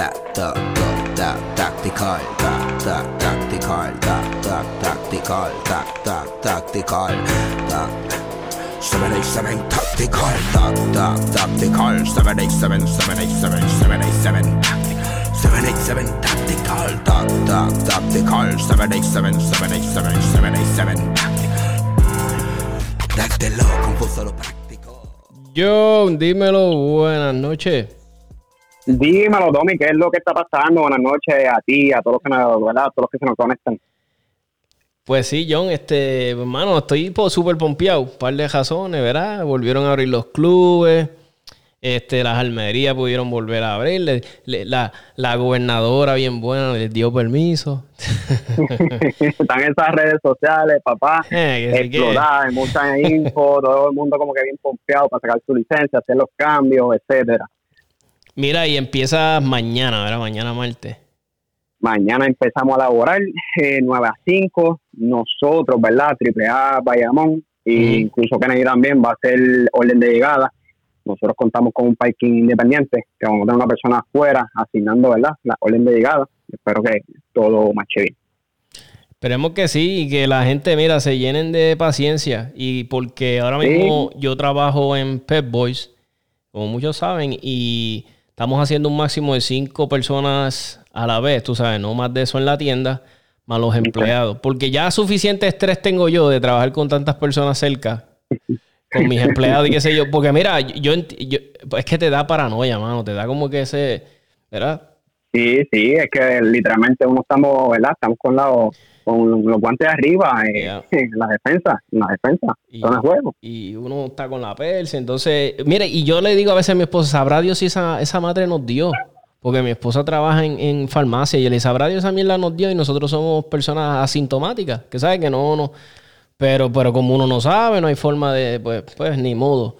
tac, tac, tac, tac, tactical, tac, tac, tactical, tac, tac, tactical, tac, tac, tactical, tac. 787 tactical, tac, tac, tactical, 787, 787, 787 tactical. 787 tactical, tac, tac, tactical, 787, 787, 787 tactical. Dátelo, confuso lo práctico. Yo, dímelo, buenas noches. Dímelo, Domi, ¿qué es lo que está pasando? Buenas noches a ti, a todos los que, nos, ¿verdad? A todos los que se nos conectan. Pues sí, John, este, hermano, estoy súper pompeado. Un par de razones, ¿verdad? Volvieron a abrir los clubes. Este, las almerías pudieron volver a abrir. Le- le- la, la gobernadora bien buena les dio permiso. Están en esas redes sociales, papá, Eh, hay mucha info, todo el mundo como que bien pompeado para sacar su licencia, hacer los cambios, etcétera. Mira, y empieza mañana, ¿verdad? Mañana martes. Mañana empezamos a laborar, eh, 9 a 5, nosotros, ¿verdad? Triple A, Bayamón, e Ujú. incluso Kennedy también va a ser orden de llegada. Nosotros contamos con un parking independiente, que vamos a tener una persona afuera asignando, ¿verdad? La orden de llegada. Espero que todo marche bien. Esperemos que sí y que la gente, mira, se llenen de paciencia. Y porque ahora Sí. mismo yo trabajo en Pep Boys, como muchos saben, y estamos haciendo un máximo de cinco personas a la vez, tú sabes, no más de eso en la tienda, más los empleados. Porque ya suficiente estrés tengo yo de trabajar con tantas personas cerca, con mis empleados y qué sé yo. Porque mira, yo, yo- es que te da paranoia, mano, te da como que ese, ¿verdad? Sí, sí, es que literalmente uno estamos, ¿verdad? Estamos con, la, con los guantes arriba eh, Yeah. en la defensa, en la defensa, Y- son el juego. y uno está con la persa. Entonces, mire, y yo le digo a veces a mi esposa, sabrá Dios si esa, esa madre nos dio. Porque mi esposa trabaja en, en farmacia y le sabrá Dios esa mierda nos dio y nosotros somos personas asintomáticas, que sabe que no, no. Pero, pero como uno no sabe, no hay forma de, pues, pues ni modo.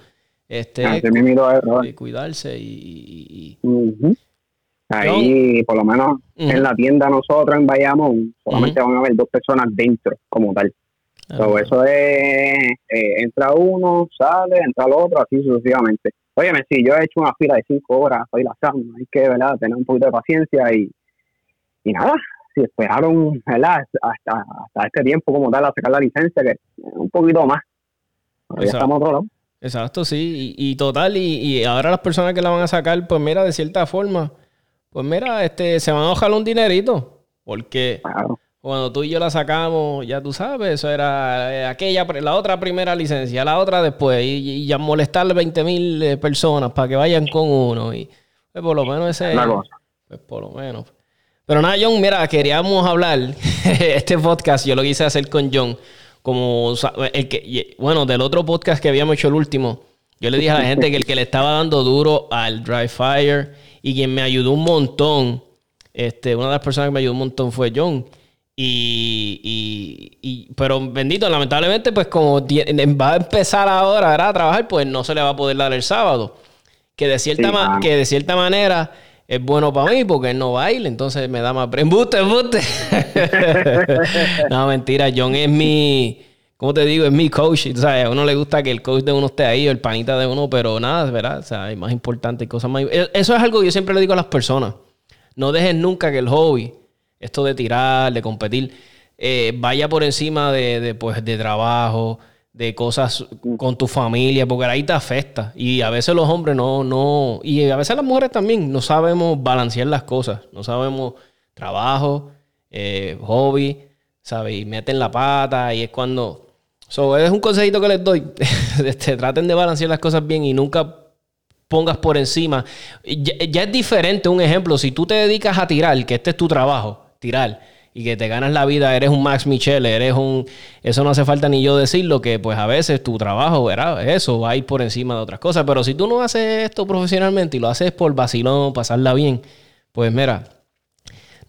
Este, es, brother. de cuidarse y, y- y- Ujú. Ahí, por lo menos en la tienda nosotros en Bayamón, solamente van a haber dos personas dentro como tal. So, Ah, eso es, eh, entra uno, sale, entra el otro, así sucesivamente. Óyeme, sí, yo he hecho una fila de cinco horas, soy la hay que, ¿verdad?, tener un poquito de paciencia y, y nada, si esperaron, ¿verdad?, hasta, hasta este tiempo como tal a sacar la licencia, que un poquito más. Pero ya estamos a otro lado. Exacto, sí. Y, y total, y, y ahora las personas que la van a sacar, pues mira, de cierta forma, pues mira, este, se van a ojalá un dinerito. Porque Claro. cuando tú y yo la sacamos, ya tú sabes, eso era eh, aquella, la otra primera licencia, la otra después, y, y ya molestarle 20 mil eh, personas para que vayan con uno. Y pues, por lo menos ese. La cosa. Pues por lo menos. Pero nada, John, mira, queríamos hablar. este podcast yo lo quise hacer con John. Como el que, bueno, del otro podcast que habíamos hecho el último. Yo le dije a la gente que el que le estaba dando duro al Dry Fire y quien me ayudó un montón, este, una de las personas que me ayudó un montón fue John. Y, y- y- pero bendito, lamentablemente, pues como va a empezar ahora ¿verdad? a trabajar, pues no se le va a poder dar el sábado. Que de cierta, Sí, ma- que de cierta manera es bueno para mí porque él no baila, entonces me da más... ¡Embuste, embuste! no, mentira, John es mi... ¿Cómo te digo? Es mi coach. sabes, a uno le gusta que el coach de uno esté ahí, o el panita de uno, pero nada, ¿verdad? O sea, hay más importante, cosas más... e- Eso es algo que yo siempre le digo a las personas. No dejes nunca que el hobby, esto de tirar, de competir, eh, vaya por encima de, de, pues, de trabajo, de cosas con tu familia, porque ahí te afecta. Y a veces los hombres no, no, y a veces las mujeres también no sabemos balancear las cosas. No sabemos trabajo, eh, hobby, ¿sabes? Y meten la pata y es cuando... So, es un consejito que les doy. este, traten de balancear las cosas bien y nunca pongas por encima. Ya, ya es diferente un ejemplo. Si tú te dedicas a tirar, que este es tu trabajo, tirar, y que te ganas la vida, eres un Max Michel, eres un... Eso no hace falta ni yo decirlo, que pues a veces tu trabajo, ¿verdad? Eso va a ir por encima de otras cosas. Pero si tú no haces esto profesionalmente y lo haces por vacilón, pasarla bien, pues mira,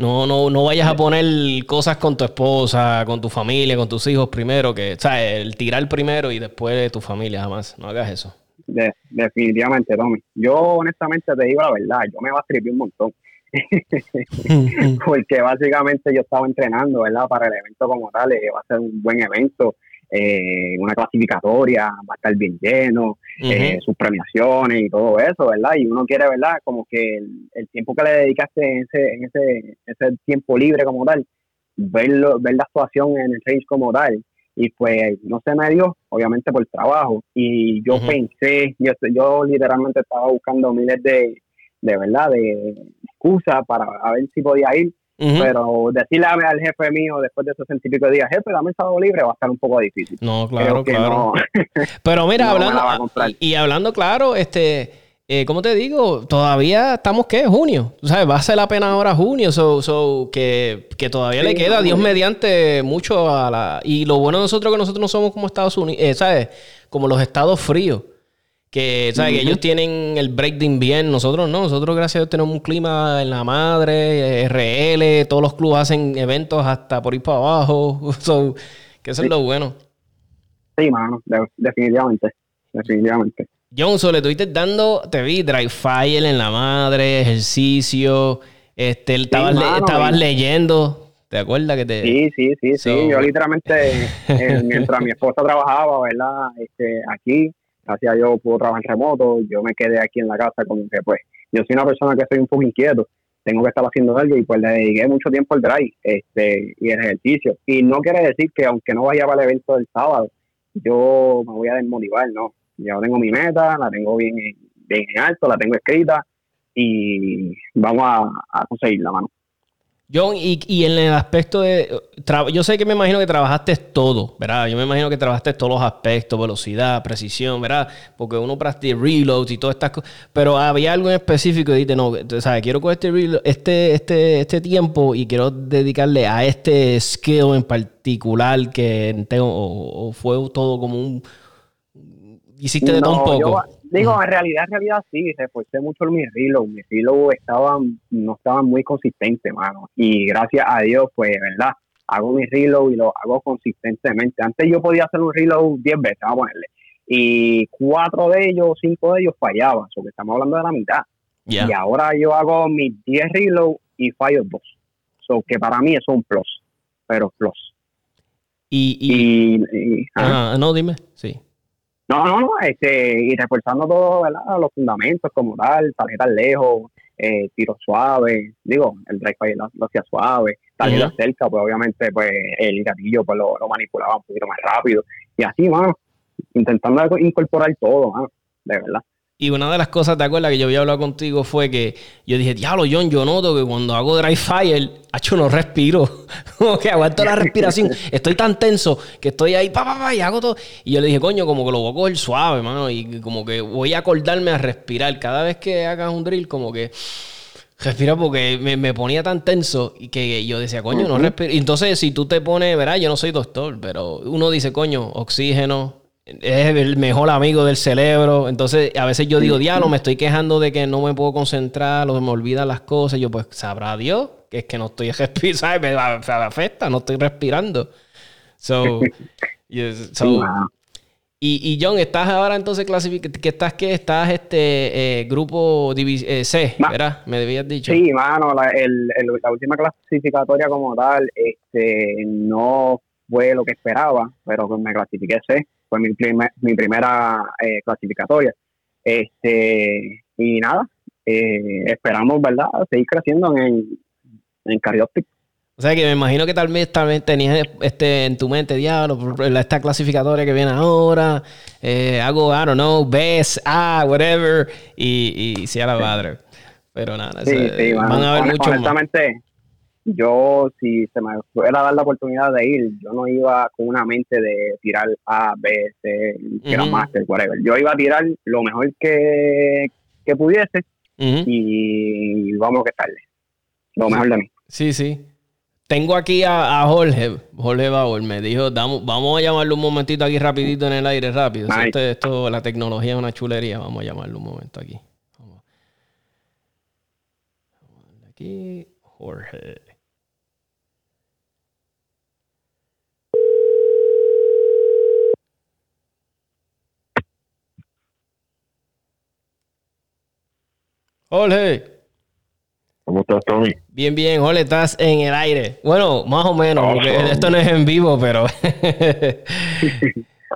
no, no, no vayas a poner cosas con tu esposa, con tu familia, con tus hijos primero, que, o sea, el tirar primero y después tu familia, jamás. No hagas eso. De- definitivamente, Tommy. Yo honestamente te digo la verdad, yo me va a un montón. Porque básicamente yo estaba entrenando, ¿verdad? Para el evento como tal, eh, va a ser un buen evento. Eh, una clasificatoria, va a estar bien lleno, eh, sus premiaciones y todo eso, ¿verdad? Y uno quiere, ¿verdad? Como que el, tiempo que le dedicaste en ese, en ese, ese tiempo libre como tal, verlo, ver la actuación en el race como tal. Y pues no se me dio, obviamente por trabajo. Y yo pensé, yo, yo literalmente estaba buscando miles de, de verdad, de excusas para ver si podía ir pero decirle al jefe mío después de esos científicos días, jefe, dame el sábado libre, va a estar un poco difícil. No, claro, claro. Pero mira, hablando, y, hablando claro, este, eh, ¿cómo te digo? Todavía estamos, ¿qué? Junio. ¿Sabes? Va a ser la pena ahora junio, so, que, todavía le queda, Dios mediante, mucho a la... Y lo bueno de nosotros que nosotros no somos como Estados Unidos, eh, ¿sabes? Como los estados fríos. Que, ¿sabes? que ellos tienen el break de invierno, nosotros no, nosotros gracias a Dios tenemos un clima en la madre, RL, todos los clubes hacen eventos hasta por ir para abajo, que eso es lo bueno. Sí, mano, definitivamente, definitivamente. John, le estuviste dando, te vi, Dry Fire en la madre, ejercicio, este, estabas, leyendo, ¿te acuerdas que te...? Sí, sí, sí, sí, yo literalmente, eh, mientras mi esposa trabajaba, ¿verdad? Este, aquí, gracias yo puedo trabajar remoto, yo me quedé aquí en la casa como que pues yo soy una persona que soy un poco inquieto, tengo que estar haciendo algo y pues le dediqué mucho tiempo al drive este, y el ejercicio. Y no quiere decir que aunque no vaya para el evento del sábado, yo me voy a desmotivar, no. Ya tengo mi meta, la tengo bien, bien en alto, la tengo escrita y vamos a, a conseguirla, mano. John, y, y, en el aspecto de. Yo sé que me imagino que trabajaste todo, ¿verdad? Yo me imagino que trabajaste todos los aspectos, velocidad, precisión, ¿verdad? Porque uno practica reloads y todas estas cosas. Pero había algo en específico y dijiste, no, sea, quiero coger este, este, este, este tiempo y quiero dedicarle a este skill en particular que tengo, o, fue todo como un. Hiciste de todo un poco. Digo, en realidad, en realidad sí, reforcé mucho mis reloads. Mis reloads estaban, no estaban muy consistentes, mano. Y gracias a Dios, pues, ¿verdad? Hago mis reloads y lo hago consistentemente. Antes yo podía hacer un reload 10 veces, vamos a ponerle. Y cuatro de ellos, cinco de ellos fallaban. O estamos hablando de la mitad. Y ahora yo hago mis 10 reloads y fallo dos. So que para mí eso es un plus. Pero plus. Y, y, no, dime, sí. No, no, no, este, y reforzando todo, ¿verdad? Los fundamentos como tal, tarjetas lejos, eh, tiro suave, digo, el drive fire lo, hacía suave, tarjetas cerca, pues obviamente pues el gatillo pues lo, manipulaba un poquito más rápido. Y así, mano, intentando incorporar todo, mano, de verdad. Y una de las cosas, ¿te acuerdas que yo había hablado contigo? Fue que yo dije, diablo, John, yo noto que cuando hago dry fire, hecho no respiro. como que aguanto la respiración. Estoy tan tenso que estoy ahí, pa, pa, pa, y hago todo. Y yo le dije, coño, como que lo voy a coger suave, mano. Y como que voy a acordarme a respirar. Cada vez que hagas un drill, como que respira porque me, ponía tan tenso y que yo decía, coño, no respiro. Entonces, si tú te pones, verás, yo no soy doctor, pero uno dice, coño, oxígeno, es el mejor amigo del cerebro. Entonces, a veces yo digo, diablo, me estoy quejando de que no me puedo concentrar o me olvidan las cosas. Yo, pues, sabrá Dios que es que no estoy respirando, me, afecta, no estoy respirando. So, y, John, estás ahora entonces clasificado, que estás que estás este eh, grupo eh, C, ¿verdad? Me debías dicho. Sí, mano, la, la última clasificatoria como tal, este, no fue lo que esperaba, pero me clasifiqué C fue mi, mi primera eh, clasificatoria. Este, y nada, eh, esperamos, ¿verdad?, seguir creciendo en, en Carioptic. O sea que me imagino que tal vez, tal tenías este, en tu mente, diablo, esta clasificatoria que viene ahora, eh, hago, I don't know, best, ah, whatever, y, y sea la madre. Pero nada, sí, sí, van a haber muchos honestamente, yo, si se me fuera a dar la oportunidad de ir, yo no iba con una mente de tirar A, B, C, que era Master, whatever. Yo iba a tirar lo mejor que, que pudiese y vamos a que tarde. Lo mejor de mí. Sí, sí. Tengo aquí a, Jorge, Jorge Bauer, me dijo, vamos a llamarlo un momentito aquí rapidito en el aire, rápido. esto, la tecnología es una chulería, vamos a llamarlo un momento aquí. Vamos. Aquí, Jorge. Jorge. ¿Cómo estás, Tommy? Bien, bien, Ole, estás en el aire. Bueno, más o menos, porque esto no es en vivo, pero.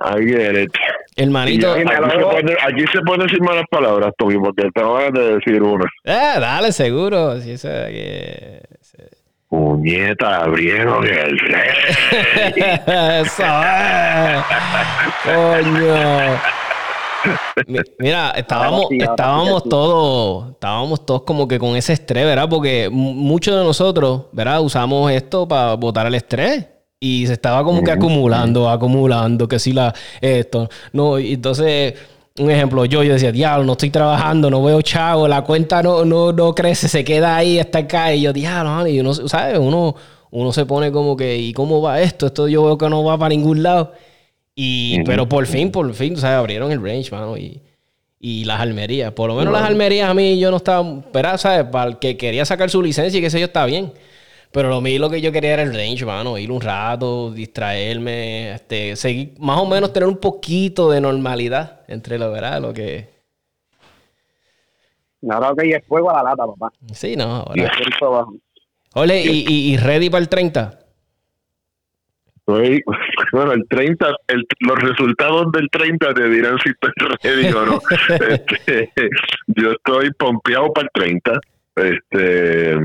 Ahí get Hermanito. Aquí, aquí, se puede decir malas palabras, Tommy, porque te voy a decir una. Eh, dale, seguro. Si eso, que... Puñeta, abrieron el rey. eso es. Coño. Mira, estábamos, estábamos todos, estábamos todos como que con ese estrés, ¿verdad? Porque muchos de nosotros, ¿verdad? Usamos esto para botar el estrés. Y se estaba como que acumulando, acumulando, que si la, esto, no, y entonces, un ejemplo, yo, yo decía, diablo, no estoy trabajando, no veo chavo, la cuenta no, no, no crece, se queda ahí hasta acá, y yo, diablo, y uno, ¿sabes? Uno, uno se pone como que, ¿y cómo va esto? Esto yo veo que no va para ningún lado. Y, Pero por fin, por fin, ¿sabes? Abrieron el range, mano, y, y las almerías. Por lo menos las almerías a mí yo no estaba, pero, ¿sabes? Para el que quería sacar su licencia y qué sé yo, está bien. Pero lo mío lo que yo quería era el range, mano, ir un rato, distraerme, este, seguir, más o menos tener un poquito de normalidad entre lo, ¿verdad? Lo que... Ahora que es fuego a la lata, papá. Sí, no, ahora. Ole, ¿y, y ready para el 30? bueno, el 30, los resultados del 30 te dirán si estoy ready o no. Este, yo estoy pompeado para el 30. Este,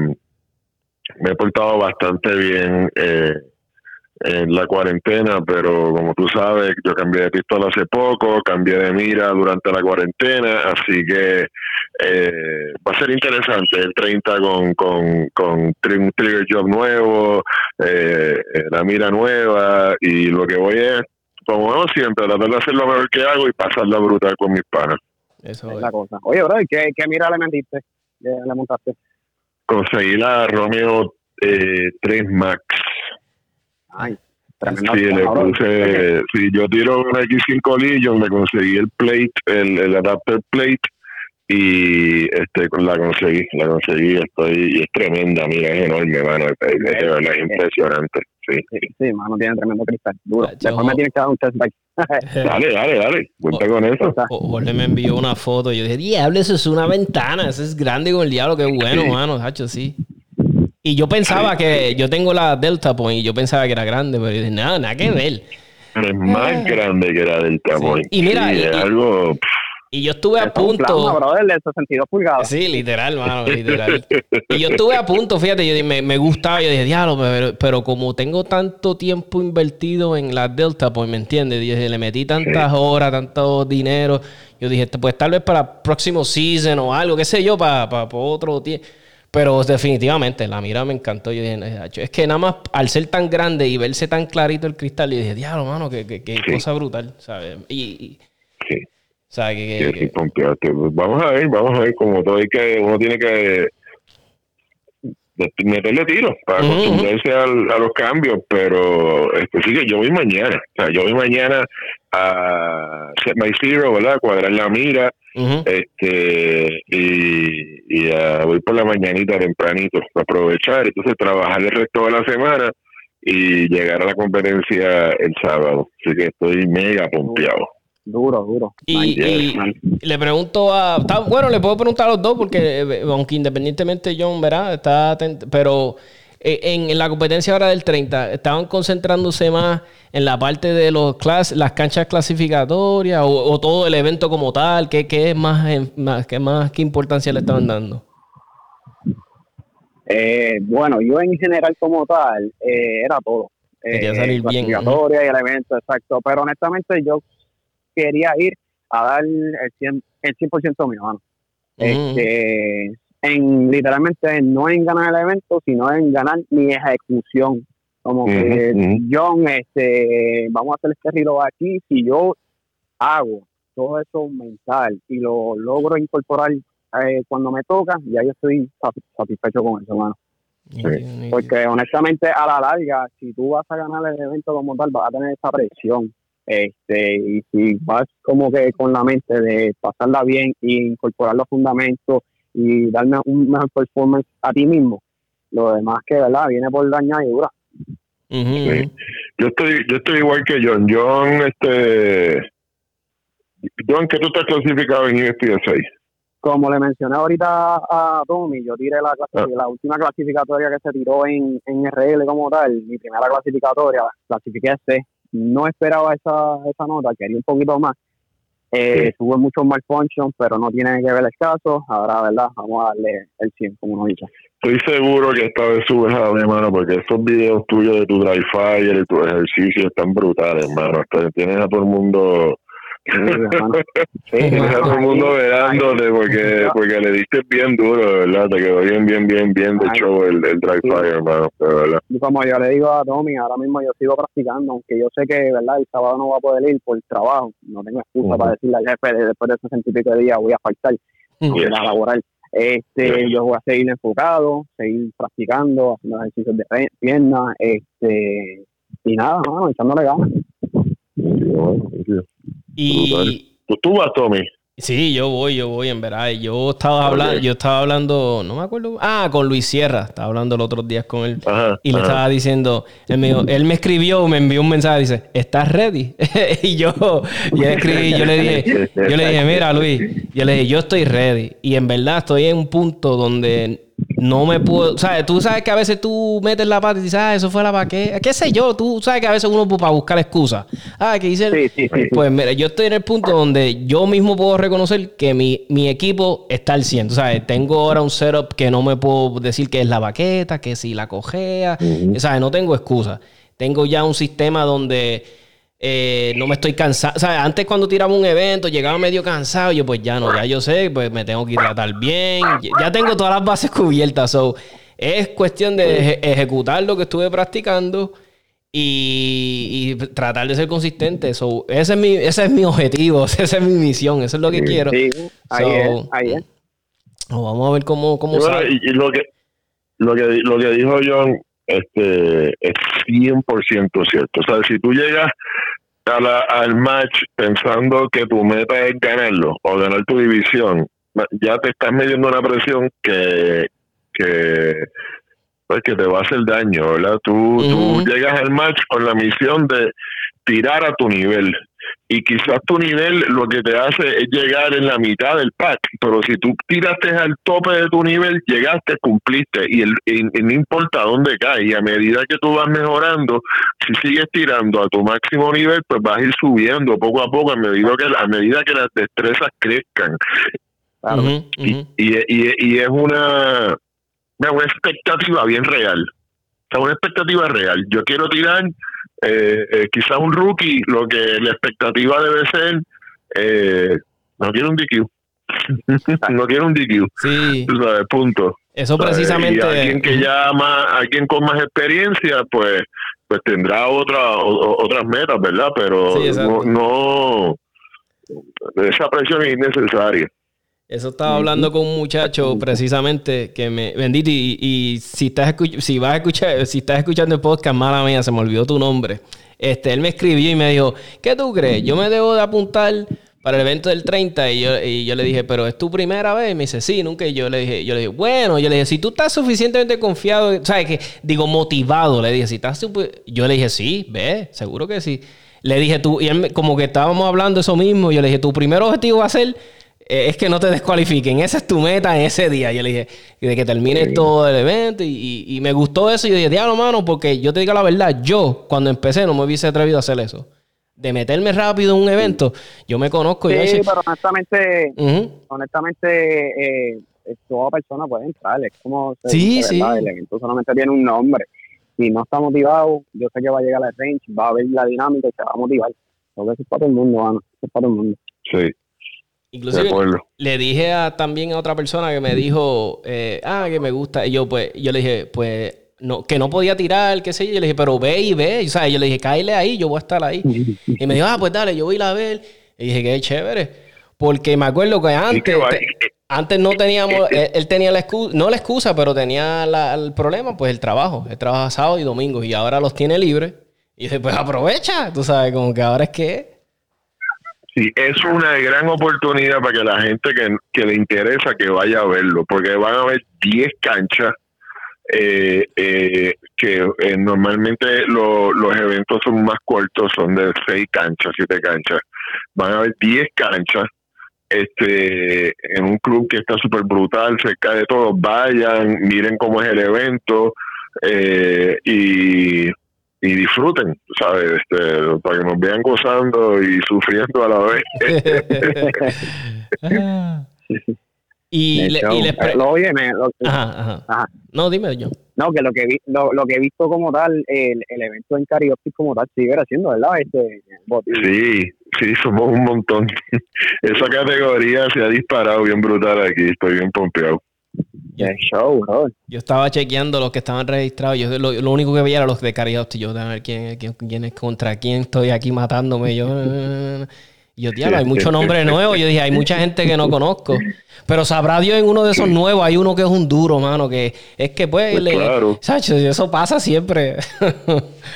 me he portado bastante bien eh, en la cuarentena, pero como tú sabes, yo cambié de pistola hace poco, cambié de mira durante la cuarentena, así que eh, va a ser interesante el 30 con, con, con un trigger job nuevo, eh, la mira nueva, y lo que voy es, como hago siempre, tratar de hacer lo mejor que hago y pasarla brutal con mis panas. Eso es la cosa. Oye, bro, ¿qué, qué mira le metiste? ¿Le montaste? Conseguí la Romeo eh, 3 Max. Ay, Sí, le puse, si yo tiro una X5 Legion, me conseguí el plate, el, el adapter plate y este la conseguí, la conseguí, estoy, y es tremenda, mira, es enorme, mano, es, es, impresionante, sí. Sí, mano, tiene tremendo cristal, duro. Después me tiene que dar un test bike. dale, dale, dale, cuenta con eso. Jorge me envió una foto y yo dije, diablo, eso es una ventana, eso es grande con el diablo, qué bueno, mano, hacho, sí. Y yo pensaba que yo tengo la Delta Point y yo pensaba que era grande, pero yo dije, nada, nada que ver. Es más ah. grande que la Delta Point. Y mira, y, algo... y yo estuve a punto. brother, de 62 pulgadas. Sí, literal, mano, literal. y yo estuve a punto, fíjate, yo me, me gustaba, yo dije, diablo, pero, pero, como tengo tanto tiempo invertido en la Delta Point, ¿me entiendes? Le metí tantas horas, tanto dinero. Yo dije, pues tal vez para el próximo season o algo, qué sé yo, para, para otro tiempo. Pero definitivamente, la mira me encantó. Yo dije, es que nada más al ser tan grande y verse tan clarito el cristal, yo dije, diablo, mano, qué, qué, cosa brutal, ¿sabes? Y, sí. O sea, que, Vamos a ver, vamos a ver, como todo hay que, uno tiene que meterle tiro para acostumbrarse a los cambios, pero este, sí que yo voy mañana, o sea, yo voy mañana a set my zero, ¿verdad? Cuadrar la mira, este y, y voy por la mañanita tempranito para aprovechar, entonces trabajar el resto de la semana y llegar a la competencia el sábado, así que estoy mega pompeado. Duro, duro. Y, le pregunto a. bueno, le puedo preguntar a los dos, porque eh, aunque independientemente John, ¿verdad? Está atento, pero eh, en, la competencia ahora del 30, ¿estaban concentrándose más en la parte de los clas las canchas clasificatorias o, todo el evento como tal? ¿Qué, qué es más, más, qué más, qué importancia le estaban dando? Eh, bueno, yo en general como tal, era todo. Quería salir bien. y el evento, exacto. Pero honestamente yo quería ir a dar el 100%, el 100 mío, mano. Este, en literalmente no en ganar el evento, sino en ganar mi ejecución. Como que, John, este, vamos a hacer este rilo aquí. Si yo hago todo eso mental y lo logro incorporar eh, cuando me toca, ya yo estoy satisfecho con eso, mano. Porque honestamente, a la larga, si tú vas a ganar el evento como tal, vas a tener esa presión. Este, y si vas como que con la mente de pasarla bien e incorporar los fundamentos y darme un mejor performance a ti mismo, lo demás que verdad viene por la añadidura. Yo estoy, yo estoy igual que John. John, este, John, que tú estás clasificado en ISPA 6. como le mencioné ahorita a Tommy, yo tiré la, Ah. la última clasificatoria que se tiró en, en RL como tal, mi primera clasificatoria, clasifiqué C. No esperaba esa, esa nota, quería un poquito más. Eh, Sí. Tuve muchos malfunctions, pero no tiene que ver el caso. Ahora, ¿verdad? Vamos a darle el 100, como uno dice. Estoy seguro que esta vez subes a mi hermano, porque esos videos tuyos de tu dry fire y tu ejercicio están brutales, hermano. Tienes a todo el mundo, Sí. Sí, a todo el mundo verándote porque, porque le diste bien duro, de verdad. Te quedó bien, bien, bien, bien de show el, el dry Sí. fire, hermano. Y como yo le digo a Tommy, ahora mismo yo sigo practicando, aunque yo sé que verdad el sábado no va a poder ir por trabajo, no tengo excusa Ujú. para decirle al jefe de- después de 60 y pico de días voy a faltar, voy Yes. a laborar. Este, Yes. yo voy a seguir enfocado, seguir practicando, haciendo ejercicios de piernas, este, y nada, mano, echándole ganas. Sí, bueno, sí. Y Tú, tú vas, Tommy. sí, yo voy, yo voy, en verdad. Yo estaba hablando, yo estaba hablando, no me acuerdo. Ah, con Luis Sierra. Estaba hablando los otros días con él. Ajá. Y le ajá. estaba diciendo, él me, dijo- él me escribió, me envió un mensaje, dice, ¿estás ready? y yo, yo le escribí, yo le dije, yo le dije, mira Luis, yo le dije, yo estoy ready. Y en verdad estoy en un punto donde no me puedo, sabes, tú sabes que a veces tú metes la pata y dices, ah, eso fue la paqueta, qué sé yo, tú sabes que a veces uno para buscar excusas. Ah, que dice, Sí, sí, sí, pues mira, yo estoy en el punto donde yo mismo puedo reconocer que mi, mi equipo está al 100. Tú sabes, tengo ahora un setup que no me puedo decir que es la baqueta, que si la cojea. Ujú. O sea, no tengo excusa. Tengo ya un sistema donde eh, no me estoy cansado. O sea, antes cuando tiraba un evento, llegaba medio cansado. Yo, pues ya no, ya yo sé, pues me tengo que hidratar bien. Ya tengo todas las bases cubiertas. So, es cuestión de eje- ejecutar lo que estuve practicando y, y tratar de ser consistente. So, ese, es mi, ese es mi objetivo, esa es mi misión, eso es lo que quiero. Sí, ahí So, es, ahí es. oh, vamos a ver cómo, cómo bueno, sale. y, y lo que lo que lo que dijo John este es 100% cierto. O sea, si tú llegas a la- al match pensando que tu meta es ganarlo o ganar tu división, ya te estás midiendo una presión que que pues que te va a hacer daño, ¿verdad? Tú, tú llegas al match con la misión de tirar a tu nivel y quizás tu nivel lo que te hace es llegar en la mitad del pack, pero si tú tiraste al tope de tu nivel, llegaste, cumpliste y, el, y- y no importa dónde caes y a medida que tú vas mejorando, si sigues tirando a tu máximo nivel, pues vas a ir subiendo poco a poco a medida que, a medida que las destrezas crezcan Claro. Ujú, y, ujú. y, y- y es una, una expectativa bien real. O sea, una expectativa real. Yo quiero tirar eh, eh, quizás un rookie, lo que la expectativa debe ser, eh, no quiero un DQ. no quiero un DQ. Sí, Tú sabes, punto. eso precisamente. Y alguien que ya más, alguien con más experiencia, pues, pues tendrá otra, o- o- otras metas, ¿verdad? Pero Sí, no, no, esa presión es innecesaria. Eso estaba hablando con un muchacho precisamente que me bendito y, y si estás escuch- si vas a escuchar si estás escuchando el podcast mala mía se me olvidó tu nombre. Este él me escribió y me dijo ¿qué tú crees? yo me debo de apuntar para el evento del 30 y yo, y yo le dije pero es tu primera vez y me dice sí nunca y yo le dije yo le dije bueno yo le dije si tú estás suficientemente confiado sabes que digo motivado le dije si estás supe-" yo le dije sí ve seguro que sí le dije tú y él como que estábamos hablando eso mismo yo le dije tu primer objetivo va a ser es que no te descualifiquen. Esa es tu meta en ese día. Yo le dije, de que termine todo el evento. Y, y- y me gustó eso. Y yo dije, diablo, mano, porque yo te digo la verdad, yo cuando empecé no me hubiese atrevido a hacer eso. De meterme rápido en un evento, yo me conozco. y Sí, dije, pero honestamente, honestamente, eh, eh, toda persona puede entrar. Es como Sí, dice, ¿verdad? sí. el evento solamente tiene un nombre. Si no está motivado, yo sé que va a llegar al range, va a ver la dinámica y se va a motivar. Porque eso es para todo el mundo, mano. Eso es para todo el mundo. Sí, Inclusive le dije a, también a otra persona que me dijo, eh, ah, que me gusta. Y yo, pues, yo le dije, pues, no, que no podía tirar, qué sé yo. Yo le dije, pero ve y ve. O sea, yo le dije, cáele ahí, yo voy a estar ahí. Y me dijo, ah, pues dale, yo voy a ir a ver. Y dije, qué chévere. Porque me acuerdo que Y antes, te- antes no teníamos, él, él tenía la excusa, no la excusa, pero tenía la- el problema, pues el trabajo. Él trabaja sábado y domingo y ahora los tiene libres. Y dije, pues aprovecha, tú sabes, como que ahora es que... Sí, es una gran oportunidad para que la gente que, que le interesa que vaya a verlo, porque van a haber 10 canchas eh, eh, que eh, normalmente lo- los eventos son más cortos, son de 6 canchas, 7 canchas. Van a haber 10 canchas este en un club que está súper brutal, cerca de todos, vayan, miren cómo es el evento eh, y, y disfruten, ¿sabes? Este, para que nos vean gozando y sufriendo a la vez. Ah. y, le- les pre- lo- oye, me- lo- Ajá, ajá. Ajá. No, dime yo. No, que lo que vi, lo, lo que he visto como tal, el, el evento en karaoke como tal sigue haciendo, ¿verdad? Este? Sí, sí, somos un montón. Esa categoría se ha disparado bien brutal aquí, estoy bien pompeado. De show, bro. Yo estaba chequeando los que estaban registrados. Yo lo, lo único que veía era los de Karaoke. Yo, a ver quién, quién, quién es contra quién estoy aquí matándome. Yo, yo diablo, hay mucho nombre nuevo. Yo dije, hay mucha gente que no conozco. Pero sabrá Dios en uno de esos nuevos. Hay uno que es un duro, mano. Que es que pues, Pues le- claro. Sacho, eso pasa siempre.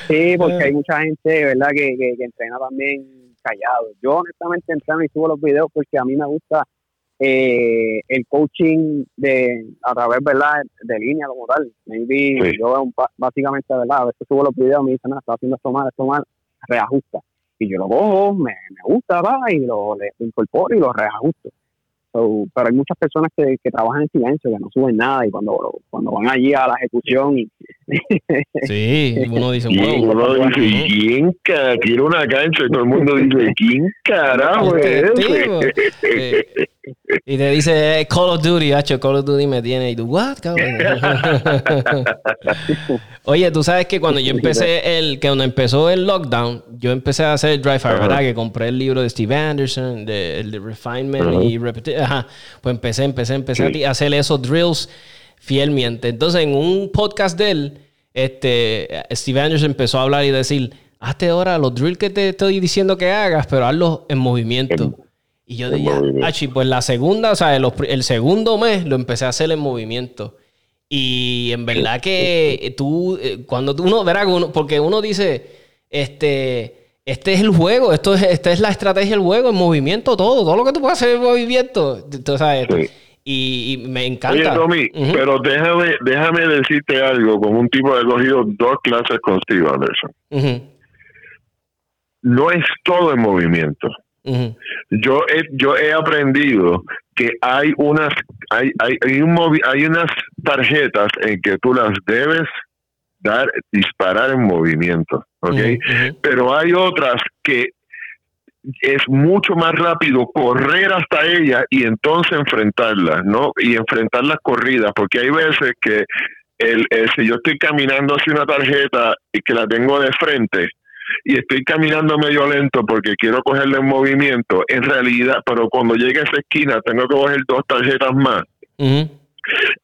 Sí, porque hay mucha gente, ¿verdad? Que, que, que entrena también callado. Yo honestamente entreno y subo los videos porque a mí me gusta eh, el coaching de a través, ¿verdad? De línea como tal. Maybe Sí. yo veo un pa- básicamente, ¿verdad? A veces subo los videos y me dicen, ah, está haciendo esto mal, esto mal, reajusta. Y yo lo cojo, me, me gusta, va, y lo, le- lo incorporo y lo reajusto. So, pero hay muchas personas que, que trabajan en silencio, que no suben nada y cuando, cuando van allí a la ejecución y sí, uno dice, Y wow. uno dice. ¿quién tiene una cancha? Y todo el mundo dice, ¿quién carajo Este es tipo. y te dice eh, Call of Duty, hacho, Call of Duty me tiene. Y tú, ¿what? cabrón? Oye, tú sabes que cuando yo empecé el, que cuando empezó el lockdown, yo empecé a hacer dry fire, Ajá. ¿verdad? Que compré el libro de Steve Anderson, de, el de Refinement y Repetition. Ajá. Pues empecé, empecé, empecé Sí. a hacer esos drills fielmente. Entonces, en un podcast de él, este, Steve Anderson empezó a hablar y decir, hazte ahora los drills que te estoy diciendo que hagas, pero hazlos en movimiento. Y yo dije, movimiento. ah, chi, pues la segunda, o sea, el segundo mes lo empecé a hacer en movimiento. Y en verdad que tú, eh, cuando tú, uno, verá, uno- porque uno dice, este, este es el juego, esto es, esta es la estrategia del juego, en movimiento todo, todo lo que tú puedes hacer en movimiento. Tú sabes, Sí. y, y me Oye, encanta. Pero déjame, déjame decirte algo, como un tipo que ha cogido dos clases con Steve Anderson. No es todo en movimiento. Yo he, yo he aprendido que hay unas hay, hay, hay, un movi- hay unas tarjetas en que tú las debes dar disparar en movimiento, ¿ok? ujú, ujú. Pero hay otras que es mucho más rápido correr hasta ella y entonces enfrentarlas, ¿no? Y enfrentar las corridas, porque hay veces que el, el- si yo estoy caminando hacia una tarjeta y que la tengo de frente y estoy caminando medio lento porque quiero cogerla en movimiento, en realidad, pero cuando llegue a esa esquina tengo que coger dos tarjetas más.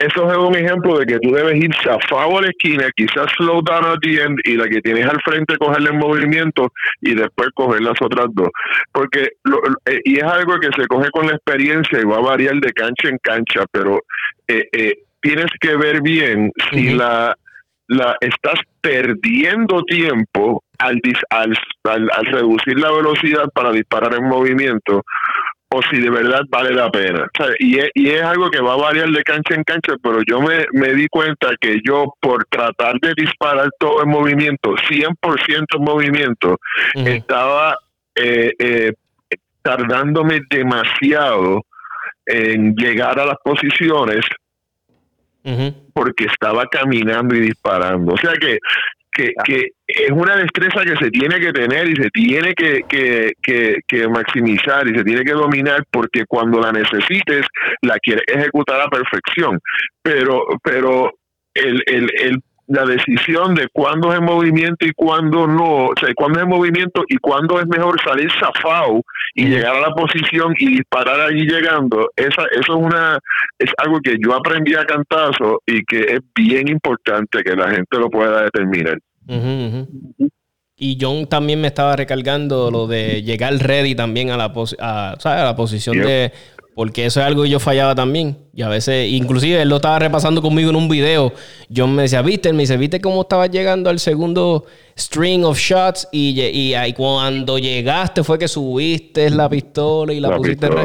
Eso es un ejemplo de que tú debes ir zafado a la esquina, quizás slow down at the end y la que tienes al frente cogerla en movimiento y después coger las otras dos. Porque, lo- eh, y es algo que se coge con la experiencia y va a variar de cancha en cancha, pero eh, eh, tienes que ver bien si la, la estás perdiendo tiempo al, dis- al, al, al reducir la velocidad para disparar en movimiento o si de verdad vale la pena. O sea, y, es, y es algo que va a variar de cancha en cancha, pero yo me, me di cuenta que yo por tratar de disparar todo en movimiento, 100% en movimiento, estaba eh, eh, tardándome demasiado en llegar a las posiciones Porque estaba caminando y disparando. O sea que, que, que es una destreza que se tiene que tener y se tiene que, que, que, que maximizar y se tiene que dominar porque cuando la necesites la quieres ejecutar a perfección. Pero, pero el, el, el, la decisión de cuándo es en movimiento y cuándo no, o sea, cuándo es en movimiento y cuándo es mejor salir zafado y Ujú. llegar a la posición y disparar allí llegando, esa, eso es una es algo que yo aprendí a cantazo y que es bien importante que la gente lo pueda determinar. Y John también me estaba recargando lo de llegar ready también a la, pos- a, ¿sabes? a la posición Yep. de... Porque eso es algo que yo fallaba también. Y a veces, inclusive él lo estaba repasando conmigo en un video. John me decía, viste, él me dice, viste cómo estabas llegando al segundo string of shots y, y ahí cuando llegaste fue que subiste la pistola y la, La pusiste re-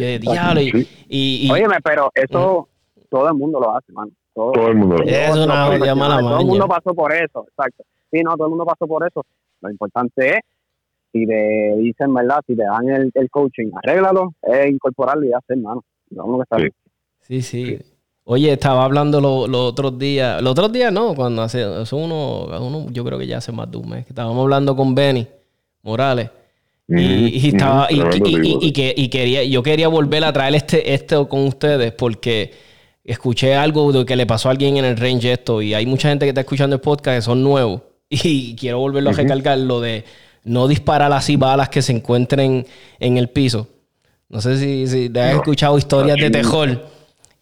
y, eh, yo, "Diablo", y- sí. y- y- Óyeme, pero eso todo el mundo lo hace, mano. Todo, Todo el mundo. lo- Es una los jodida profesionales, mala Todo el mundo pasó por eso, exacto. Sí, no, todo el mundo pasó por eso. Lo importante es si te dicen, ¿verdad? Si te dan el, el coaching, arréglalo, es incorporarlo y hacer, hermano. Vamos a estar sí. sí, Oye, estaba hablando los otros días, los otros días no, cuando hace, uno, uno, yo creo que ya hace más de un mes, que estábamos hablando con Benny Morales. Y, estaba y, que, y quería yo quería volver a traer este esto con ustedes porque escuché algo de que le pasó a alguien en el range esto y hay mucha gente que está escuchando el podcast que son nuevos y quiero volverlo a recargar lo de no disparar así balas que se encuentren en el piso. No sé si, si has escuchado historias de tejol.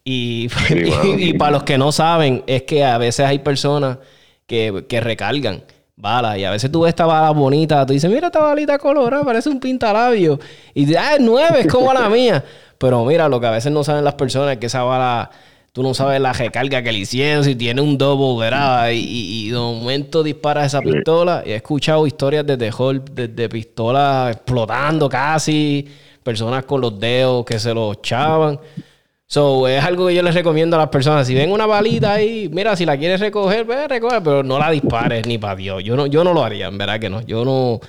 Y, y, para los que no saben, es que a veces hay personas que, que recargan balas. Y a veces tú ves esta bala bonita, tú dices, mira esta balita colorada, parece un pintalabio. Y dices, ah, es nueve, es como la mía. Pero mira, lo que a veces no saben las personas es que esa bala tú no sabes la recarga que le hicieron, si tiene un double, ¿verdad? Y, de momento disparas esa pistola. Y he escuchado historias de terror, de, de pistolas explotando casi, personas con los dedos que se los echaban. So, es algo que yo les recomiendo a las personas. Si ven una balita ahí, mira, si la quieres recoger, ve, recoger, pero no la dispares ni para Dios. Yo no, yo no lo haría, en verdad que no. Yo no.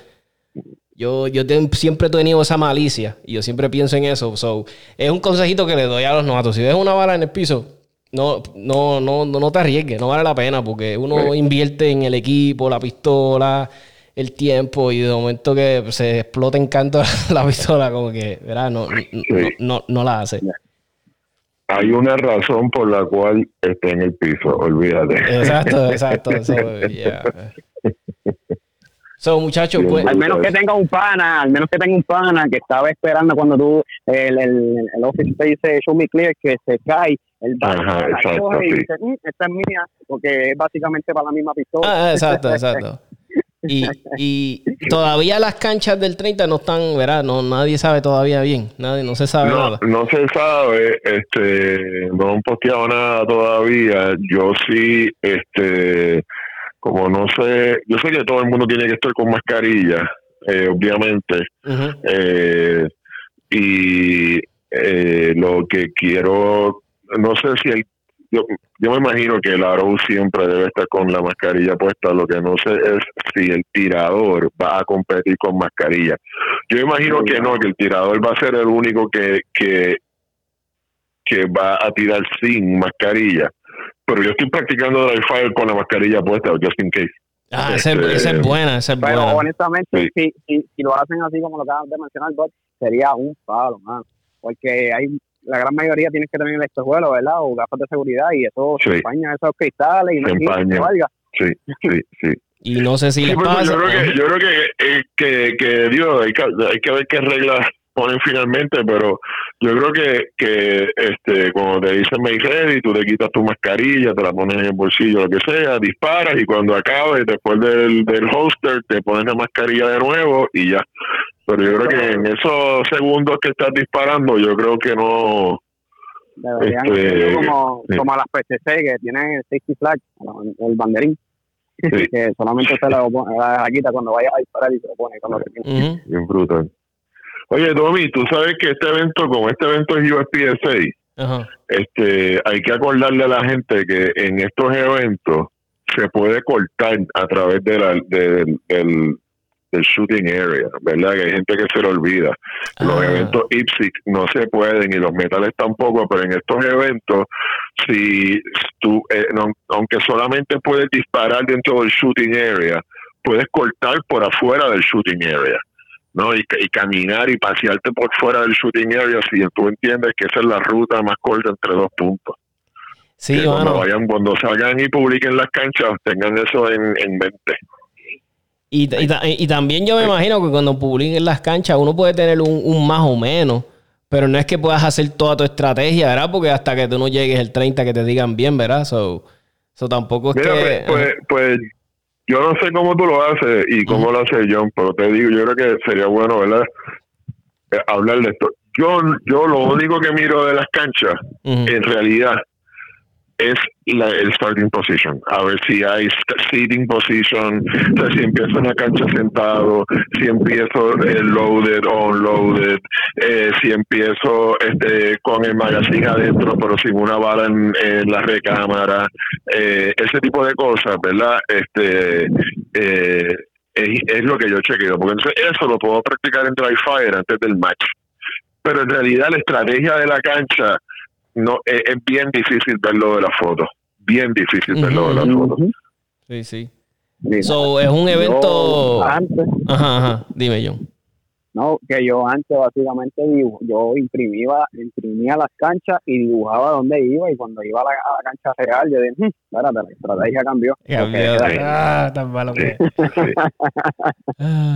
Yo, yo siempre he tenido esa malicia y yo siempre pienso en eso. So, es un consejito que le doy a los novatos. Si ves una bala en el piso, no, no, no, no te arriesgues, no vale la pena porque uno invierte en el equipo, la pistola, el tiempo y de momento que se explota en canto la pistola, como que, ¿verdad? No, no, no, la hace. Hay una razón por la cual está en el piso, olvídate. Exacto, exacto. So, muchachos, pues, al menos que tenga un pana, al menos que tenga un pana que estaba esperando cuando tú, el, el, el office te dice show me clear, que se cae, el Ajá, exacto, y dice, mm, esta es mía, porque es básicamente para la misma pistola. Ah, exacto, exacto. Y, y todavía las canchas del 30 no están, ¿verdad? No, nadie sabe todavía bien, nadie, no se sabe no, nada. No se sabe, este, no han posteado nada todavía. Yo sí, este, como no sé, yo sé que todo el mundo tiene que estar con mascarilla, eh, obviamente, eh, y eh, lo que quiero, no sé si el, yo, yo me imagino que el Arrow siempre debe estar con la mascarilla puesta, lo que no sé es si el tirador va a competir con mascarilla. Yo imagino que no, que el tirador va a ser el único que, que, que va a tirar sin mascarilla pero yo estoy practicando dry fire con la mascarilla puesta, just in case. Ah, esa, es este, buena, esa es pero buena. honestamente, si, si, si, lo hacen así como lo acabas de mencionar, Bob, sería un palo, man. Porque hay la gran mayoría tienes que tener espejuelos, ¿verdad? O gafas de seguridad y eso se empaña esos cristales y no se valga. Sí, sí, sí. Y no sé si le pasa. Yo creo que, yo creo que, eh, que, que Dios, hay que, hay que ver qué reglas ponen finalmente, pero yo creo que, que este cuando te dicen make ready, tú te quitas tu mascarilla, te la pones en el bolsillo, lo que sea, disparas y cuando acabe, después del, del holster, te pones la mascarilla de nuevo y ya. Pero yo creo que en esos segundos que estás disparando, yo creo que no... Deberían este, como, como a las PCC que tienen el safety flag, el banderín. que solamente se la, la, quita cuando vaya a disparar y se lo pone. Cuando Bien brutal. Oye, Domi, tú sabes que este evento, como este evento es USPSA, este, hay que acordarle a la gente que en estos eventos se puede cortar a través de la, del, del, shooting area, ¿verdad? Que hay gente que se lo olvida. Los ah. eventos IPSIC no se pueden y los metales tampoco, pero en estos eventos, si tú, eh, aunque solamente puedes disparar dentro del shooting area, puedes cortar por afuera del shooting area. ¿No? Y, caminar y pasearte por fuera del shooting area si tú entiendes que esa es la ruta más corta entre dos puntos. Sí, cuando vayan, cuando salgan y publiquen las canchas, tengan eso en, mente. Y, y, también yo me imagino que cuando publiquen las canchas uno puede tener un, más o menos, pero no es que puedas hacer toda tu estrategia, ¿verdad? Porque hasta que tú no llegues el 30 que te digan bien, ¿verdad? Eso so, tampoco es que... Pues, pues, pues yo no sé cómo tú lo haces y cómo lo hace John, pero te digo, yo creo que sería bueno, ¿verdad? Eh, hablar de esto. Yo, yo lo único que miro de las canchas, en realidad, es la, el starting position. A ver si hay seating position, o sea, si empiezo en la cancha sentado, si empiezo el loaded o unloaded, eh, si empiezo este con el magazine adentro pero sin una bala en, la recámara, eh, ese tipo de cosas, ¿verdad? Este, eh, es, es lo que yo chequeo, porque entonces eso lo puedo practicar en dry fire antes del match. Pero en realidad la estrategia de la cancha no es, es bien difícil verlo de la foto, bien difícil verlo de la foto. Sí, sí. Mira, So, es un evento... yo antes, Ajá, ajá. Dime, John. no, que yo antes básicamente yo imprimía, imprimía las canchas y dibujaba dónde iba y cuando iba a la, a la cancha real yo dije, "Hmm, espérate, la estrategia cambió. Cambió. Ah, tan malo que es. Sí. Ah.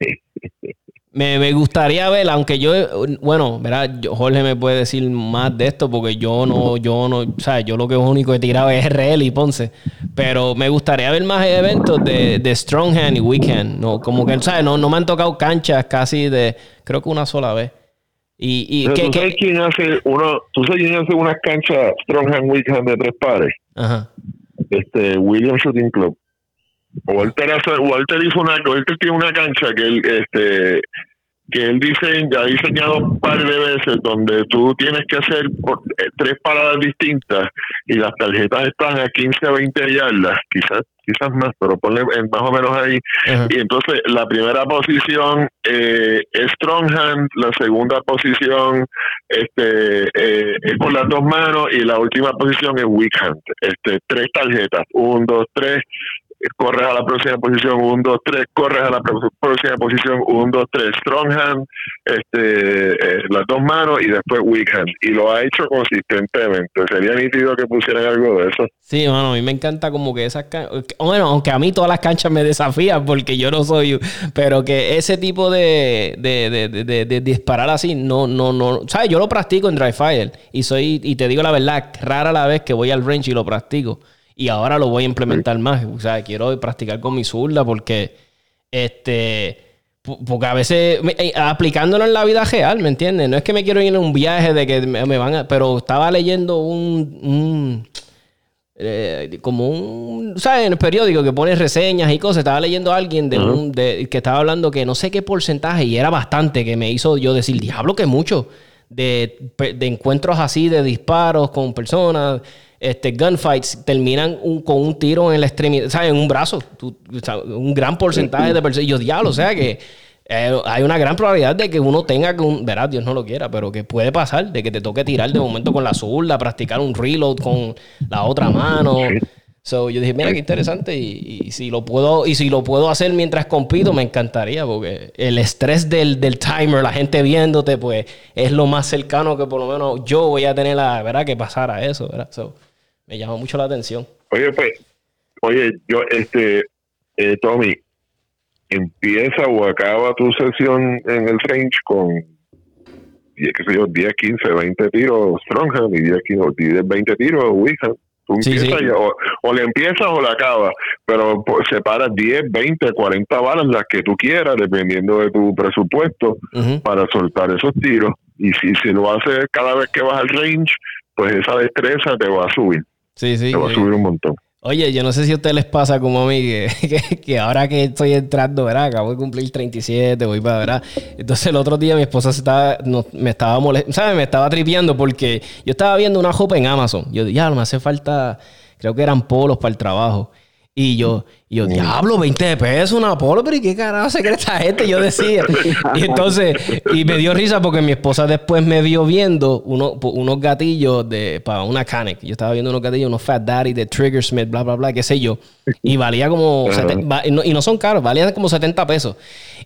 Me, me gustaría ver, aunque yo, bueno, ¿verdad? Yo- Jorge me puede decir más de esto porque yo no, yo no, o sea, yo lo que único he tirado es RL y Ponce. Pero me gustaría ver más eventos de, de Stronghand y Weekend. No, como que, ¿sabes? No, no me han tocado canchas casi de, creo que una sola vez. Y, y Pero que, ¿Tú sabes que- quién hace uno, tú sabes quién hace unas canchas Stronghand Weekend de tres pares? ajá. Este, William Shooting Club. Walter, hace- Walter hizo una, Walter tiene una cancha que él, este, que él dice, ha diseñado un par de veces donde tú tienes que hacer eh, tres paradas distintas y las tarjetas están a 15 a 20 yardas, quizás quizás más, pero ponle en más o menos ahí. ajá. Y entonces la primera posición eh, es Stronghand, la segunda posición este eh, es con las dos manos y la última posición es Weak Hand. Este, tres tarjetas, un, dos, tres, corres a la próxima posición, un, dos, tres, corres a la próxima posición, un, dos, tres, Strong Hand, este, eh, las dos manos y después Weak Hand. Y lo ha hecho consistentemente. Sería nítido que pusieran algo de eso. Sí, mano, a mí me encanta como que esas canchas. Bueno, aunque a mí todas las canchas me desafían porque yo no soy. Pero que ese tipo de, de, de- de- de disparar así, no, no, no. ¿Sabes? Yo lo practico en dry fire. Y soy, y te digo la verdad, rara la vez que voy al range y lo practico. Y ahora lo voy a implementar más. O sea, quiero practicar con mi zurda porque. Este. Porque a veces, eh, aplicándolo en la vida real, ¿me entiendes? No es que me quiero ir en un viaje de que me, van a. Pero estaba leyendo un- un eh, como un, ¿sabes? En el periódico que pone reseñas y cosas. Estaba leyendo a alguien de un, de, que estaba hablando que no sé qué porcentaje, y era bastante, que me hizo yo decir, diablo, que mucho, de, de encuentros así, de disparos con personas, este, gunfights, terminan un- con un tiro en la extremidad, ¿sabes? En un brazo. Tú- un gran porcentaje de personas. Y yo, diablo, o sea que eh, hay una gran probabilidad de que uno tenga que, un, verás, Dios no lo quiera, pero que puede pasar, de que te toque tirar de momento con la zurda, practicar un reload con la otra mano. So, yo dije, mira qué interesante y, y si lo puedo y si lo puedo hacer mientras compito me encantaría porque el estrés del, del timer, la gente viéndote, pues es lo más cercano que por lo menos yo voy a tener la verdad que pasar a eso, ¿verdad? So, me llama mucho la atención. Oye, pues, oye, yo, este, eh, Tommy, empieza o acaba tu sesión en el range con, qué sé yo, 10, 15, 20 tiros Stronghand y 10, 15, 10, 20 tiros Wickham. Tú Sí, empiezas sí. y- o, o le empiezas o le acabas, pero pues, separas 10, 20, 40 balas, las que tú quieras, dependiendo de tu presupuesto, Ujú. para soltar esos tiros. Y si, si lo haces cada vez que vas al range, pues esa destreza te va a subir, Sí, sí. te va a subir un montón. Oye, yo no sé si a ustedes les pasa como a mí, que, que- que ahora que estoy entrando, ¿verdad? Acabo de cumplir 37, voy para, ¿verdad? Entonces el otro día mi esposa se estaba, no, me estaba molestando, ¿sabes? Me estaba tripeando porque yo estaba viendo una ropa en Amazon. Yo dije, ya, me hace falta, creo que eran polos para el trabajo. Y yo, y yo, diablo, 20 pesos una polo, pero ¿y qué carajo se cree esta gente? Yo decía. Y entonces, y me dio risa porque mi esposa después me vio viendo uno- unos gatillos de, para una Canek. Yo estaba viendo unos gatillos, unos Fat Daddy de Trigger Smith, bla, bla, bla, qué sé yo. Y valía como, Ajá. seten- va- y no, y no son caros, valían como 70 pesos.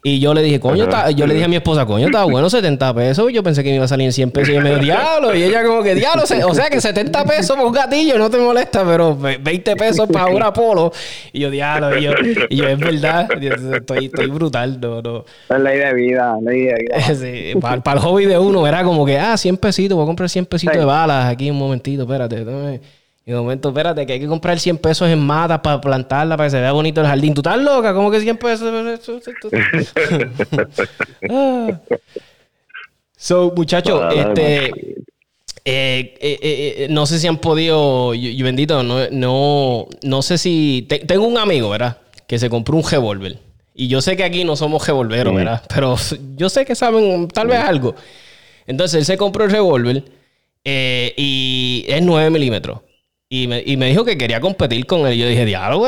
Y yo le dije, coño, yo le dije a mi esposa, coño, está bueno 70 pesos. Yo pensé que me iba a salir en 100 pesos. Y ella me diablo. Y ella como que, diablo, se- o sea que 70 pesos por un gatillo no te molesta, pero ve- 20 pesos para una polo. Y yo, diablo. Y yo, y yo, es verdad, estoy, estoy brutal. No, no. Es ley de vida, ley de vida. Sí, para, el hobby de uno era como que, ah, 100 pesitos, voy a comprar 100 pesitos Sí. de balas aquí un momentito, espérate. dame. Y de momento, espérate, que hay que comprar 100 pesos en matas para plantarla, para que se vea bonito el jardín. ¿Tú estás loca? ¿Cómo que 100 pesos? Ah. So, muchachos, Para este... eh, eh, eh, no sé si han podido, y, y bendito, no, no, no sé si... te- tengo un amigo, ¿verdad? Que se compró un revólver. Y yo sé que aquí no somos revolveros, ¿verdad? Pero yo sé que saben tal vez algo. Entonces él se compró el revólver y es 9 milímetros. Y me, y me dijo que quería competir con él. Y yo dije,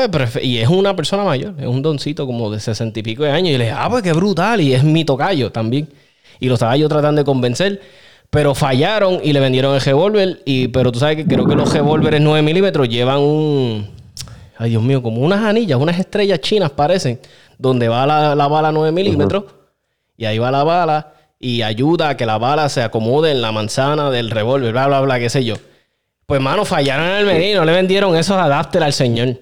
prefe-". Y es una persona mayor, es un doncito como de sesenta y pico de años. Y le dije, ah, pues qué brutal. Y es mi tocayo también. Y lo estaba yo tratando de convencer. Pero fallaron y le vendieron el revólver. Y, pero tú sabes que creo que los revólveres 9 milímetros llevan un. Ay, Dios mío, como unas anillas, unas estrellas chinas parecen. Donde va la, la bala 9 milímetros. Y ahí va la bala. Y ayuda a que la bala se acomode en la manzana del revólver, bla, bla, bla, qué sé yo. Pues, mano, fallaron en el menú y no le vendieron esos adapters al señor.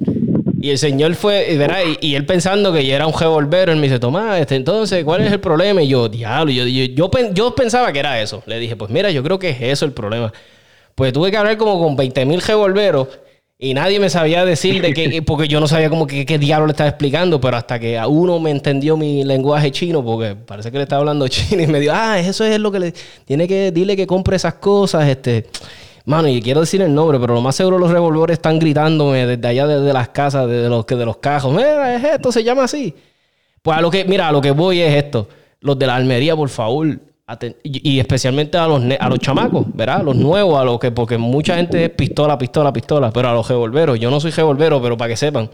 Y el señor fue, y, verá, y, él pensando que yo era un revolvero, él me dice, Tomás, este, entonces, ¿cuál es el problema? Y yo, diablo, yo, yo, yo, yo pensaba que era eso. Le dije, pues mira, yo creo que es eso el problema. Pues tuve que hablar como con 20 mil revolveros y nadie me sabía decir de qué, porque yo no sabía como que qué diablo le estaba explicando, pero hasta que a uno me entendió mi lenguaje chino, porque parece que le estaba hablando chino y me dijo, ah, eso es lo que le tiene que, dile que compre esas cosas, este. Mano, y quiero decir el nombre, pero lo más seguro los revolvores están gritándome desde allá, desde las casas, desde los, de los cajos. Mira, es esto, se llama así. Pues a lo que, mira, a lo que voy es esto. Los de la Almería, por favor, y, especialmente a los, a los chamacos, ¿verdad? Los nuevos, a los que, porque mucha gente es pistola, pistola, pistola, pero a los revolveros, yo no soy revolvero, pero para que sepan,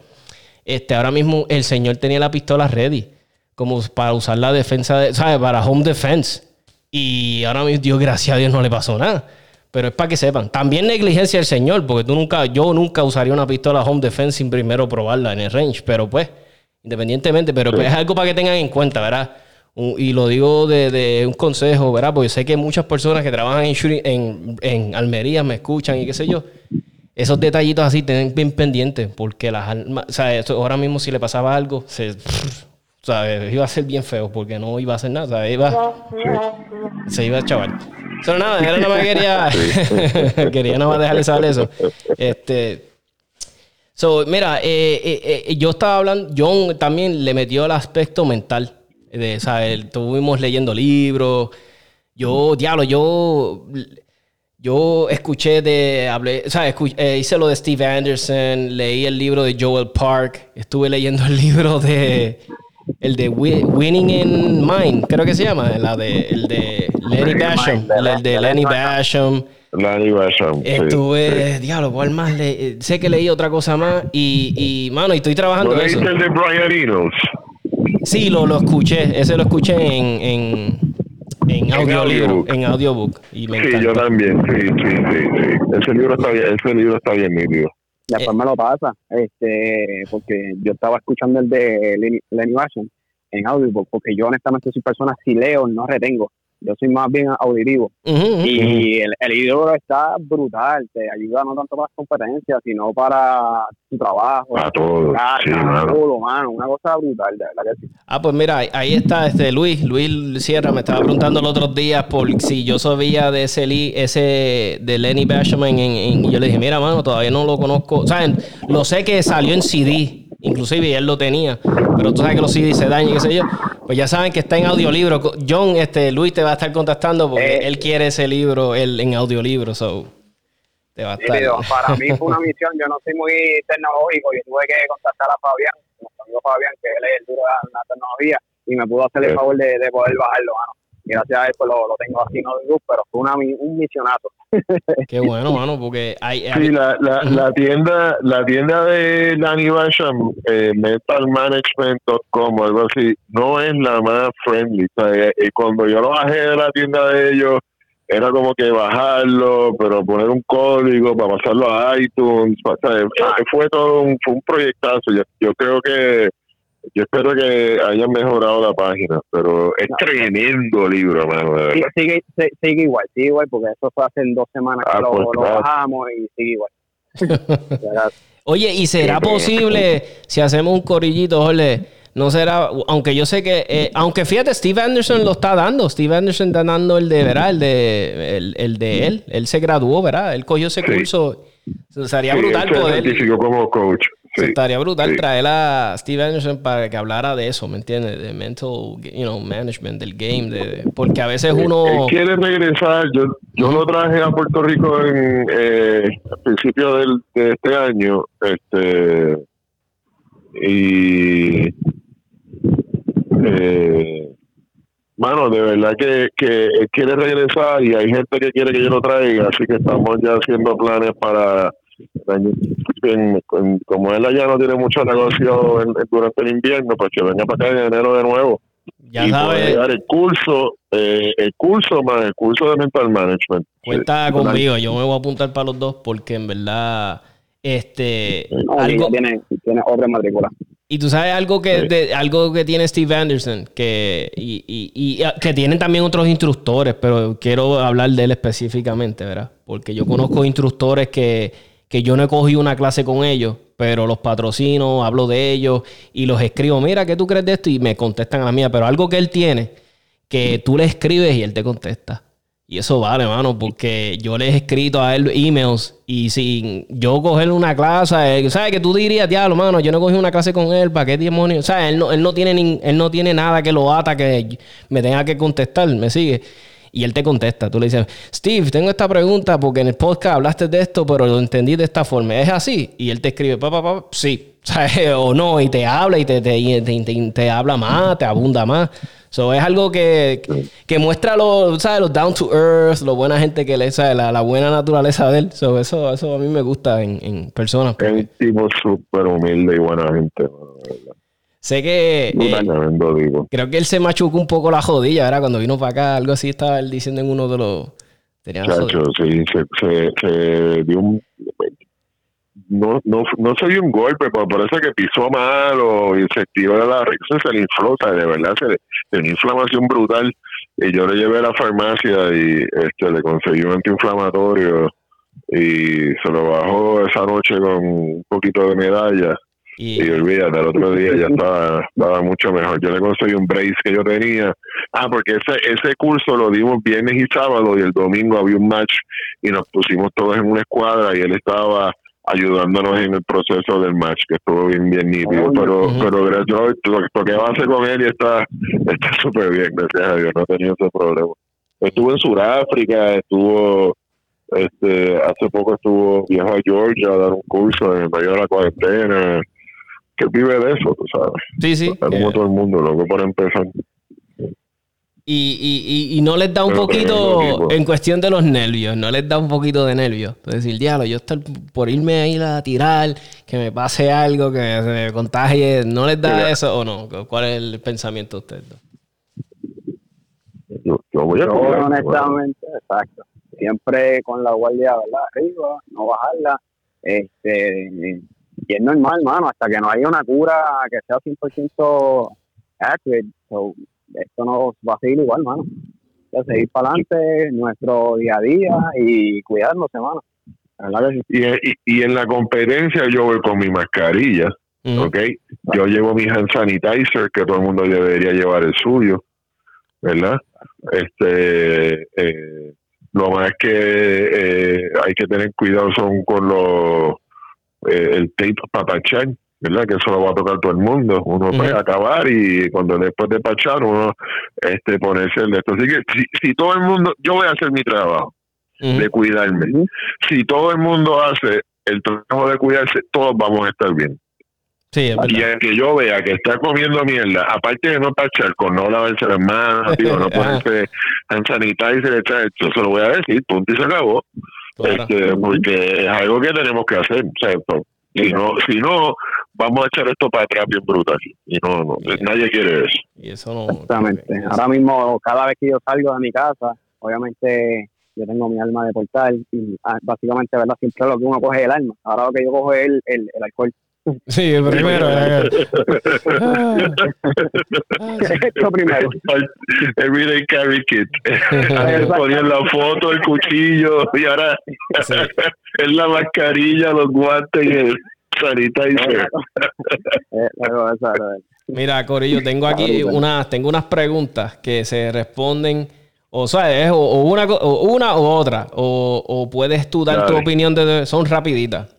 este, ahora mismo el señor tenía la pistola ready, como para usar la defensa, de, ¿sabes? Para home defense. Y ahora mismo, Dios, gracias a Dios, no le pasó nada. Pero es para que sepan. También negligencia del señor, porque tú nunca, yo nunca usaría una pistola home defense sin primero probarla en el range. Pero pues, independientemente, pero pues es algo para que tengan en cuenta, ¿verdad? Un- y lo digo de, de un consejo, ¿verdad? Porque sé que muchas personas que trabajan en, shooting- en, en Almería me escuchan y qué sé yo. Esos detallitos así, tienen bien pendientes, porque las armas, o sea, esto- ahora mismo si le pasaba algo, se, ¿sabes? iba a ser bien feo, porque no iba a hacer nada, ¿sabes? Iba, se iba a chaval. Pero nada, era nada más quería, quería nada más dejarle saber eso. Este, so, mira, eh, eh, eh, yo estaba hablando, John también le metió el aspecto mental. De, ¿sabes? Estuvimos leyendo libros. Yo, diablo, yo, yo escuché de, hablé, ¿sabes? Escu- eh, hice lo de Steve Anderson, leí el libro de Joel Park, estuve leyendo el libro de, el de Wi- Winning in Mind, creo que se llama, la de, el de Lenny Basham, el de Lenny Basham. Lanny Basham. Estuve, sí. diablo, ¿cuál más? Le- eh, sé que leí otra cosa más y, y mano, y estoy trabajando ¿No en eso. el de Brian Reynolds? Sí, lo, lo escuché, ese lo escuché en, en, en audiolibro, audiobook. en audiobook. Y me Sí, encantó. yo también. Sí, sí, sí, sí. Ese libro está bien, ese libro está bien nítido. Después me lo pasa, este, porque yo estaba escuchando el de Lenny, Lenny Basham en audiobook, porque yo honestamente soy persona, si leo, no retengo. Yo soy más bien auditivo. Y el, el libro está brutal, te ayuda no tanto para las competencias, sino para tu trabajo, Para todo, casa, sí, mano. todo, mano. Una cosa brutal, de verdad que sí. Ah, pues mira, ahí- está este Luis. Luis Sierra me estaba preguntando los otros días por si yo sabía de ese ese de Lenny Basham en, en- en- y yo le dije, mira, mano, todavía no lo conozco. O sea, lo sé que salió en CD, inclusive y él lo tenía, pero tú sabes que los CD se dañan y qué sé yo. Pues ya saben que está en audiolibro. John, este, Luis te va a estar contactando porque Eh. él quiere ese libro él, en audiolibro, so te va a estar. Nítido. Para mí fue una misión, yo no soy muy tecnológico, yo tuve que contactar a Fabián, nuestro amigo Fabián, que él es el duro de la tecnología, y me pudo hacer el favor de, de poder bajarlo, mano. Y gracias a eso lo, lo tengo así en audio, pero fue una, un misionazo. Qué bueno, mano, porque hay, hay- Sí, la, la, la tienda la tienda de Lanny Basham, eh, metalmanagement.com o algo así, no es la más friendly. O sea, eh, eh, cuando yo lo bajé de la tienda de ellos, era como que bajarlo, pero poner un código para pasarlo a iTunes. o sea, fue, fue todo un, fue un proyectazo. Yo, yo creo que, yo espero que hayan mejorado la página, pero es tremendo libro, mano, de Sí, verdad. sigue, si- sigue igual, sigue igual, porque eso fue hace dos semanas que Ah, lo, pues, lo claro. bajamos y sigue igual. Oye, ¿y será posible si hacemos un corillito, Jorge? No será, aunque yo sé que, eh, aunque fíjate, Steve Anderson lo está dando. Steve Anderson está dando el de, ¿verdad? El de, el, el de él. Él se graduó, ¿verdad? Él cogió ese Sí. curso. Sería Sí, brutal él se poder. como coach. Sí. Estaría brutal sí. traer a Steve Anderson para que hablara de eso, ¿me entiendes? De mental, you know, management del game, de, porque a veces uno... Él quiere regresar. Yo, yo lo traje a Puerto Rico en eh, a principios del, de este año. Este y eh, mano, de verdad que, que él quiere regresar y hay gente que quiere que yo lo traiga, así que estamos ya haciendo planes para como él allá no tiene mucho negocio en- durante el invierno, pues que venga para acá en enero de nuevo. Ya y sabes, dar el curso, eh, el curso más el curso de mental management. cuenta Eh, conmigo. Yo me voy a apuntar para los dos porque en verdad, este, No, algo, tiene, tiene otra matrícula. Y tú sabes algo que, Sí. de- algo que tiene Steve Anderson, que, y, y- y, ah, que tienen también otros instructores, pero quiero hablar de él específicamente, ¿verdad? Porque yo conozco instructores que, que yo no he cogido una clase con ellos, pero los patrocino, hablo de ellos y los escribo, mira, ¿qué tú crees de esto? Y me contestan a la mía, pero algo que él tiene, que tú le escribes y él te contesta. Y eso vale, mano, porque yo le he escrito a él emails y sin yo cogerle una clase, ¿sabes? Que tú dirías, diablo, mano, yo no cogí una clase con él, ¿para qué demonios? O sea, él no, él no tiene nin- él no tiene nada que lo ata que me tenga que contestar, ¿me sigue? Y él te contesta, tú le dices, Steve, tengo esta pregunta porque en el podcast hablaste de esto, pero lo entendí de esta forma, ¿es así? Y él te escribe, papá, papá, sí, ¿sabes? o no, y te habla y te, te, te- te- habla más, te abunda más. So, es algo que, que muestra lo, ¿sabes? Los down to earth, lo buena gente que le sabe, la, la buena naturaleza de él. So, eso, eso a mí me gusta en, en personas. Es un tipo súper humilde y buena gente. Sé que eh, Tremendo creo que él se machucó un poco la jodilla, ¿verdad? Cuando vino para acá, algo así estaba él diciendo en uno de los. Tenía Chacho, sí, se, se, se dio un... No, no, no se dio un golpe, pero parece que pisó mal o se de la risa, se le infló, de verdad se le tenía inflamación brutal. Y yo le llevé a la farmacia y este le conseguí un antiinflamatorio y se lo bajó esa noche con un poquito de medalla. Y, Y olvídate, al otro día ya estaba, estaba mucho mejor. Yo le conseguí un brace que yo tenía. Ah, porque ese, ese curso lo dimos viernes y sábado y el domingo había un match y nos pusimos todos en una escuadra y él estaba ayudándonos en el proceso del match, que estuvo bien, bien nítido. Pero, pero gracias a Dios, lo, lo que va a hacer con él y está está súper bien, gracias a Dios, no ha tenido ese problema. Estuvo en Sudáfrica, estuvo, este, hace poco estuvo, viajó a Georgia a dar un curso en medio de la cuarentena, que vive de eso, tú sabes. sí, sí. Como eh, todo el mundo, loco, para empezar. Y, y, y, y no les da un Pero poquito, en cuestión de los nervios, no les da un poquito de nervios. Es decir, diablo, yo estar por irme a ir a tirar, que me pase algo, que se me contagie, ¿no les da Mira. eso o no? ¿Cuál es el pensamiento de ustedes? Yo, yo voy a Yo, honestamente, exacto. Siempre con la guardia, ¿verdad? Arriba, no bajarla. Este, y es normal, mano, hasta que no haya una cura que sea 100% accurate. So, esto nos va a seguir igual, mano. Ya seguir para adelante, nuestro día a día y cuidarnos, hermano. Y, y, y en la competencia yo voy con mi mascarilla, Ujú. ¿ok? Yo llevo mi hand sanitizer, que todo el mundo debería llevar el suyo, ¿verdad? Este, eh, lo más que eh, hay que tener cuidado son con los, eh, el tape para pachar, ¿verdad? Que eso lo va a tocar todo el mundo. Uno puede acabar y cuando después de pachar uno este ponerse el de esto. Así que si, si todo el mundo, yo voy a hacer mi trabajo de cuidarme. Si todo el mundo hace el trabajo de cuidarse, todos vamos a estar bien. Sí, es Y el que yo vea que está comiendo mierda, aparte de no pachar, con no lavarse las manos, tío, no ponerse hand sanitizer, etcétera, yo se lo voy a decir, punto y se acabó. Este, porque es algo que tenemos que hacer. o sea, pues, si no, si no, vamos a echar esto para atrás bien brutal. Y no, no, nadie quiere eso. Y eso no. Exactamente. eso- Ahora mismo, cada vez que yo salgo de mi casa, obviamente yo tengo mi alma de portal y ah, básicamente, ¿verdad? Siempre lo que uno coge es el alma. Ahora lo que yo cojo es el, el, el alcohol. Sí, el primero. eh. Ah. Esto primero. Everyday carry kit. Ponían la foto, el cuchillo, y ahora Sí. es la mascarilla, los guantes y el sanitizer. Eh, Mira, Corillo, tengo aquí unas, tengo unas preguntas que se responden, o sea, es o, o una, o una o otra, o, o puedes tú dar tu opinión, de, son rapiditas.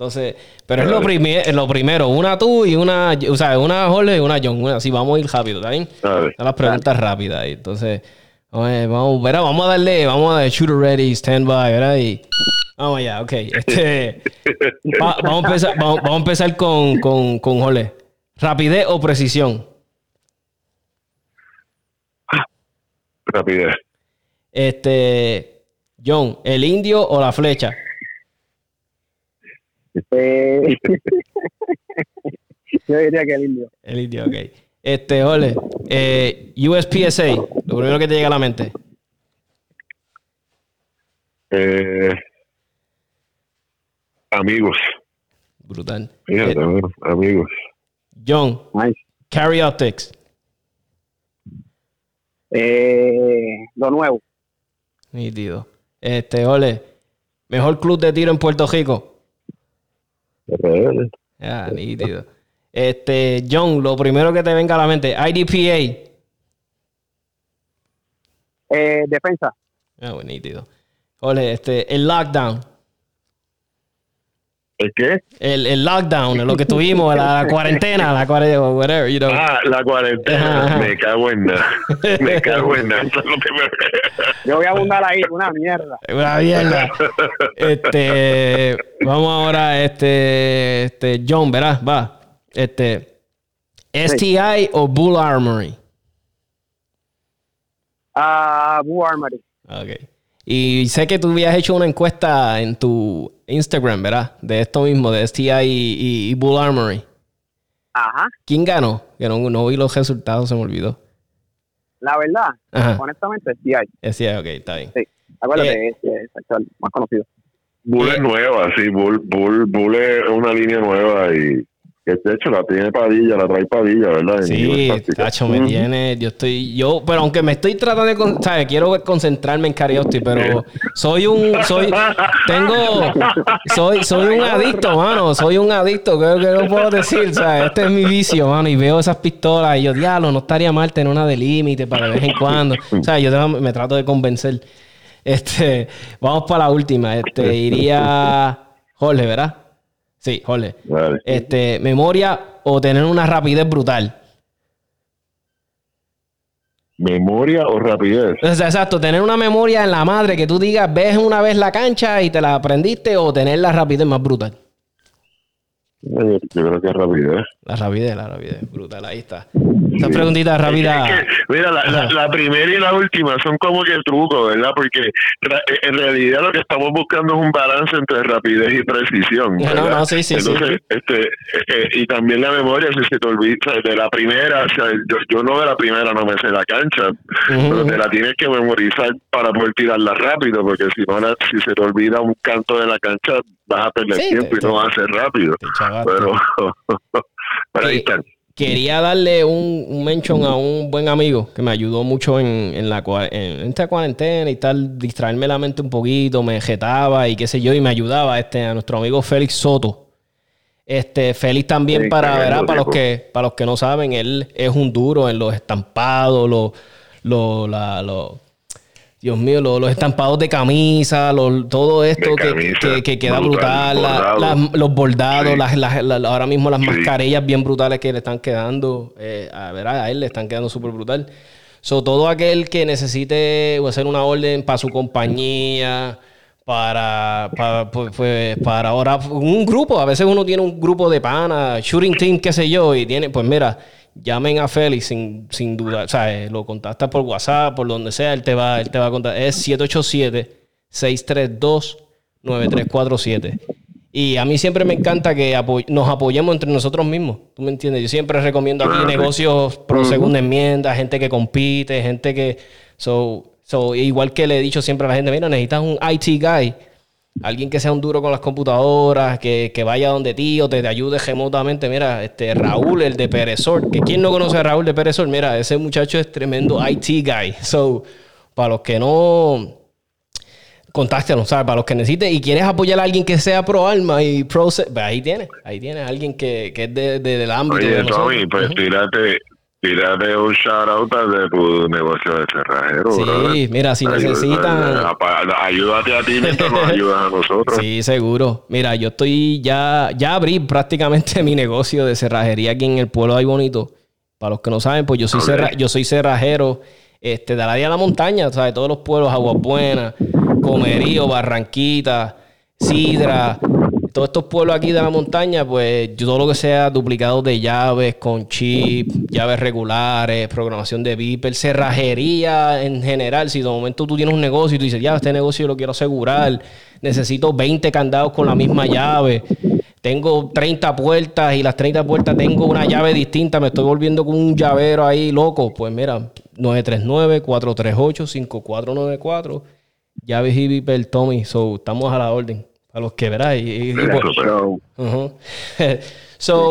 Entonces, pero es lo, primi- lo primero, una tú y una, o sea, una Jorge y una John, así vamos a ir rápido, ¿está bien? Son las preguntas rápidas ahí. Entonces, oye, vamos, verá, vamos a darle, vamos a darle shooter ready, stand by, ¿verdad? Y vamos allá, ok. Este, va- vamos, a empezar, vamos, vamos a empezar con, con, con Jorge. ¿Rapidez o precisión? Rapidez. Este, John, ¿el indio o la flecha? Eh, yo diría que el indio. El indio, ok. Este, ole, eh, USPSA, lo primero que te llega a la mente. Eh, amigos. Brutal. Fíjate, Eh, amigos. John, Nice. Carry Optics. Eh, lo nuevo. Nítido. Este, ole, mejor club de tiro en Puerto Rico. RL. Ah, nítido. Este, John, lo primero que te venga a la mente, IDPA. Eh, defensa. Ah, bueno, nítido. Ole, este, el lockdown. ¿El qué? El, el lockdown, lo que tuvimos, la, la cuarentena, la cuarentena, whatever, you know. Ah, la cuarentena. Ajá. Me cago en nada. Me cago en nada. Yo voy a abundar ahí, una mierda. Una mierda. Este, vamos ahora, este, este, John, verás, va. Este, STI o Bull Armory. Ah, Blue Armory. Ok. Y sé que tú habías hecho una encuesta en tu Instagram, ¿verdad? De esto mismo, de STI y, y- y Bull Armory. Ajá. ¿Quién ganó? Que no, no vi los resultados, se me olvidó. La verdad, Ajá. honestamente, hay. STI, ok, está bien. Sí. Acuérdate, es, es el más conocido. Bull es nueva, sí. Bull, Bull, Bull es una línea nueva y que de hecho la tiene Padilla, la trae Padilla, ¿verdad? Sí, cacho, me tiene, yo estoy, yo, pero aunque me estoy tratando de, con- ¿sabes? Quiero concentrarme en karaoke, pero soy un, soy, tengo, soy, soy un adicto, mano, soy un adicto, creo que no puedo decir, ¿sabes? Este es mi vicio, mano, y veo esas pistolas y yo, diablo, no estaría mal tener una de límite para de vez en cuando, ¿sabes? Yo tengo- me trato de convencer. Este, vamos para la última, este, iría Jorge, ¿verdad? Sí. Vale. Este, memoria o tener una rapidez brutal. ¿Memoria o rapidez? O sea, exacto, tener una memoria en la madre que tú digas, ves una vez la cancha y te la aprendiste o tener la rapidez más brutal. Yo, creo que es rapidez. La rapidez, la rapidez, brutal, ahí está. Esta preguntita rápida. Es que, mira, la, la- la primera y la última son como que trucos, ¿verdad? Porque en realidad lo que estamos buscando es un balance entre rapidez y precisión. No, ¿verdad? no, sí, sí, sí. Entonces, Este, eh, eh, y también la memoria, si se te olvida, de la primera, o sea, yo, yo no de la primera no me sé la cancha, pero te la tienes que memorizar para poder tirarla rápido, porque si no, la- si se te olvida un canto de la cancha, vas a perder Sí, tiempo te- y no vas a ser rápido. Te Pero, pero ahí están. Quería darle un, un mention a un buen amigo que me ayudó mucho en, en la en esta cuarentena y tal, distraerme la mente un poquito, me jetaba y qué sé yo, y me ayudaba este, a nuestro amigo Félix Soto. Este, Félix también Sí, para, ¿verdad? para los que, para los que no saben, él es un duro en los estampados, los, los, la- los- Dios mío, los, los estampados de camisa, los- todo esto que, camisa, que- que queda brutal, la- los bordados, Sí. las, las- las- ahora mismo las Sí. mascarillas bien brutales que le están quedando, eh, a ver, a él le están quedando súper brutal. So, todo aquel que necesite hacer una orden para su compañía, para, para, pues, pues, para ahora un grupo, a veces uno tiene un grupo de pana, shooting team, qué sé yo, y tiene, pues mira, llamen a Félix sin, sin duda, o sea, eh, lo contactas por WhatsApp, por donde sea, él te va, él te va a contar, es 787-632-9347. Y a mí siempre me encanta que apo- nos apoyemos entre nosotros mismos. ¿Tú me entiendes? Yo siempre recomiendo aquí Ah, negocios pro segunda enmienda, gente que compite, gente que... So, so, igual que le he dicho siempre a la gente, mira, necesitas un IT guy. Alguien que sea un duro con las computadoras, que, que vaya donde ti o te, te ayude remotamente. Mira, este Raúl, el de Perezor. Que ¿Quién no conoce a Raúl de Perezor? Mira, ese muchacho es tremendo IT guy. So, para los que no contáctenos, ¿sabes? Para los que necesiten y quieres apoyar a alguien que sea pro alma y pro... pues ahí tienes, ahí tienes a alguien que, que es de, de- del ámbito de Oye, nosotros. Tommy, pues tírate, tírate un shout out de tu negocio de cerrajero. Sí, brother. mira, si Ayuda- necesitan- Ayúdate a ti mientras nos ayudas a nosotros. Sí, seguro. Mira, yo estoy ya, ya abrí prácticamente mi negocio de cerrajería aquí en el pueblo de Ay Bonito. Para los que no saben, pues yo soy, Ok. cerra- yo soy cerrajero este, de la área de la montaña, ¿sabes? Todos los pueblos, Aguas Buenas, Comerío, Barranquita, Sidra, todos estos pueblos aquí de la montaña, pues todo lo que sea duplicado de llaves con chip, llaves regulares, programación de Viper, cerrajería en general. Si de momento tú tienes un negocio y tú dices, ya, este negocio yo lo quiero asegurar, necesito 20 candados con la misma llave. tengo 30 puertas y las 30 puertas tengo una llave distinta, me estoy volviendo con un llavero ahí loco. Pues mira, 939-438-5494, llaves y Tommy. So, estamos a la orden. A los que verás. Y, so,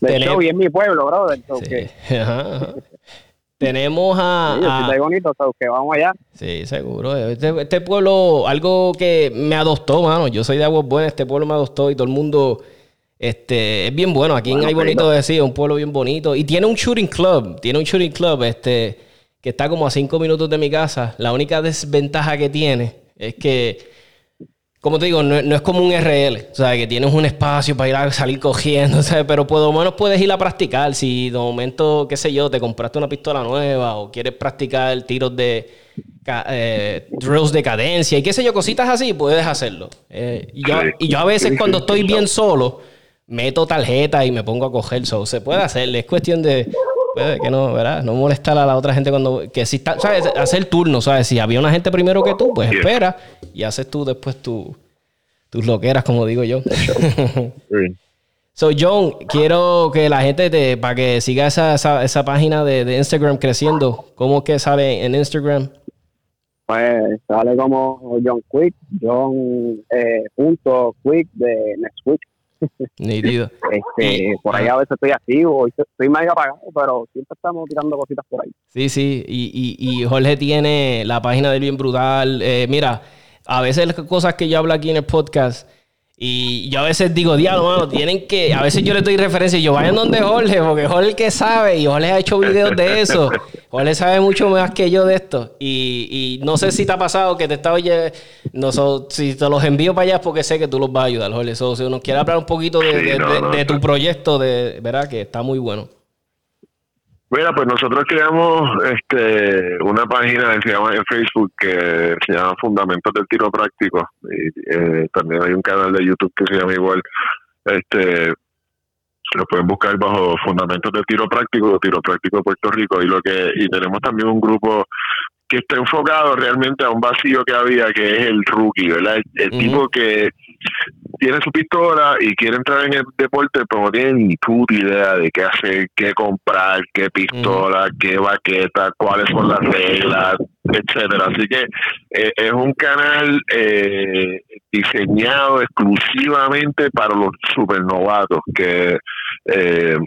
de show y en mi pueblo, brother. Sí. Ajá, Tenemos a. Sí, está bonito, que vamos allá. Sí, seguro. Este, este, pueblo, algo que me adoptó, mano. Yo soy de Aguas Buenas, este pueblo me adoptó y todo el mundo. Este, es bien bueno. Aquí en Hay Bonito decir, un pueblo bien bonito. Y tiene un shooting club. Tiene un shooting club, este, que está como a cinco minutos de mi casa. La única desventaja que tiene es que como te digo, no, es como un RL, o sea, que tienes un espacio para ir a salir cogiendo, ¿sabes? pero por lo menos puedes ir a practicar. Si de momento, qué sé yo, te compraste una pistola nueva o quieres practicar tiros de eh, drills de cadencia y qué sé yo, cositas así, puedes hacerlo. Eh, y, yo, a veces cuando estoy bien solo, meto tarjeta y me pongo a coger, so, se puede hacer, es cuestión de Puede que no, ¿verdad? No molestar a la otra gente cuando. Que si está, ¿sabes? Hacer turno, ¿sabes? Si había una gente primero que tú, pues espera y haces tú después tu, tus loqueras, como digo yo. so, John, quiero que la gente, te, para que siga esa, esa, página de, Instagram creciendo, ¿cómo que sale en Instagram? Pues sale como John Quick, John eh, punto Quick de Next Week. Nítido. este, por ahí a veces estoy activo, estoy medio apagado, pero siempre estamos tirando cositas por ahí. Sí, sí, y, y, y Jorge tiene la página del Bien Brutal. Eh, mira, a veces las cosas que yo hablo aquí en el podcast y yo a veces digo, diablo, mano, tienen que. A veces yo le doy referencia y yo vayan donde Jorge, porque Jorge el que sabe y Jorge ha hecho videos de eso. Jorge sabe mucho más que yo de esto. Y, y no sé si te ha pasado que te oye, no, si te los envío para allá es porque sé que tú los vas a ayudar, Jorge. So, si uno quiere hablar un poquito de, de tu proyecto, de verdad que está muy bueno. Mira, pues nosotros creamos este, una página que se llama en Facebook que se llama Fundamentos del Tiro Práctico. Y eh, también hay un canal de YouTube que se llama igual. Este, lo pueden buscar bajo Fundamentos del Tiro Práctico, Tiro Práctico Puerto Rico. Y lo que y tenemos también un grupo que está enfocado realmente a un vacío que había, que es el rookie, ¿verdad? El, tipo que tiene su pistola y quiere entrar en el deporte, pero no tiene ni puta idea de qué hacer, qué comprar, qué pistola, qué baqueta, cuáles son las reglas, etcétera. Así que eh, es un canal eh, diseñado exclusivamente para los supernovatos que eh,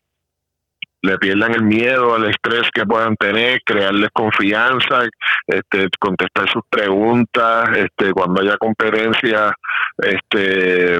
le pierdan el miedo, el estrés que puedan tener, crearles confianza, este, contestar sus preguntas, este, cuando haya competencia, este,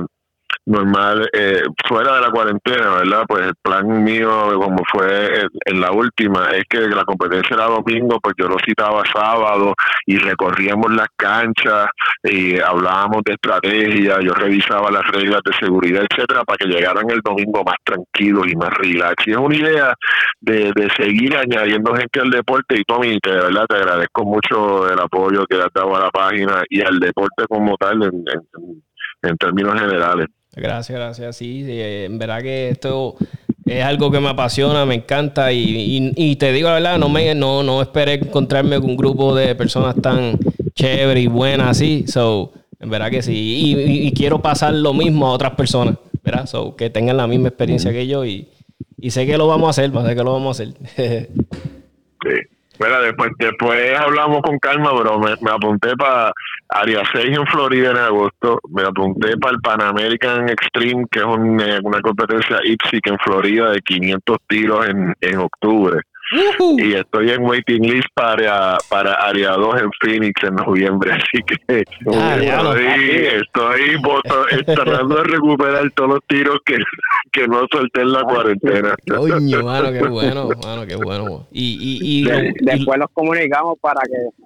normal eh, fuera de la cuarentena, ¿verdad? Pues el plan mío, como fue en la última, es que la competencia era domingo, pues yo lo citaba sábado y recorríamos las canchas y hablábamos de estrategia, yo revisaba las reglas de seguridad, etcétera, para que llegaran el domingo más tranquilos y más relax. Y es una idea de, de seguir añadiendo gente al deporte y Tommy, de verdad te agradezco mucho el apoyo que has dado a la página y al deporte como tal en, en términos generales. Gracias, gracias. Sí, eh, en verdad que esto es algo que me apasiona, me encanta y, te digo la verdad, no me no, no esperé encontrarme con un grupo de personas tan chéveres y buenas así. So, en verdad que sí. Y, quiero pasar lo mismo a otras personas, ¿verdad? So, que tengan la misma experiencia que yo y, sé que lo vamos a hacer, sé que lo vamos a hacer. sí. Mira, después, después hablamos con calma, pero me, apunté para Área 6 en Florida en agosto. Me apunté para el Pan American Extreme, que es eh, una competencia IPSIC en Florida de 500 tiros en, en octubre. Y estoy en waiting list para, para Área 2 en Phoenix en noviembre, así que ah, estoy, estoy tratando de recuperar todos los tiros que, que no solté en la cuarentena. Coño, mano, qué bueno, mano, qué bueno. Y, y, y, después nos comunicamos para que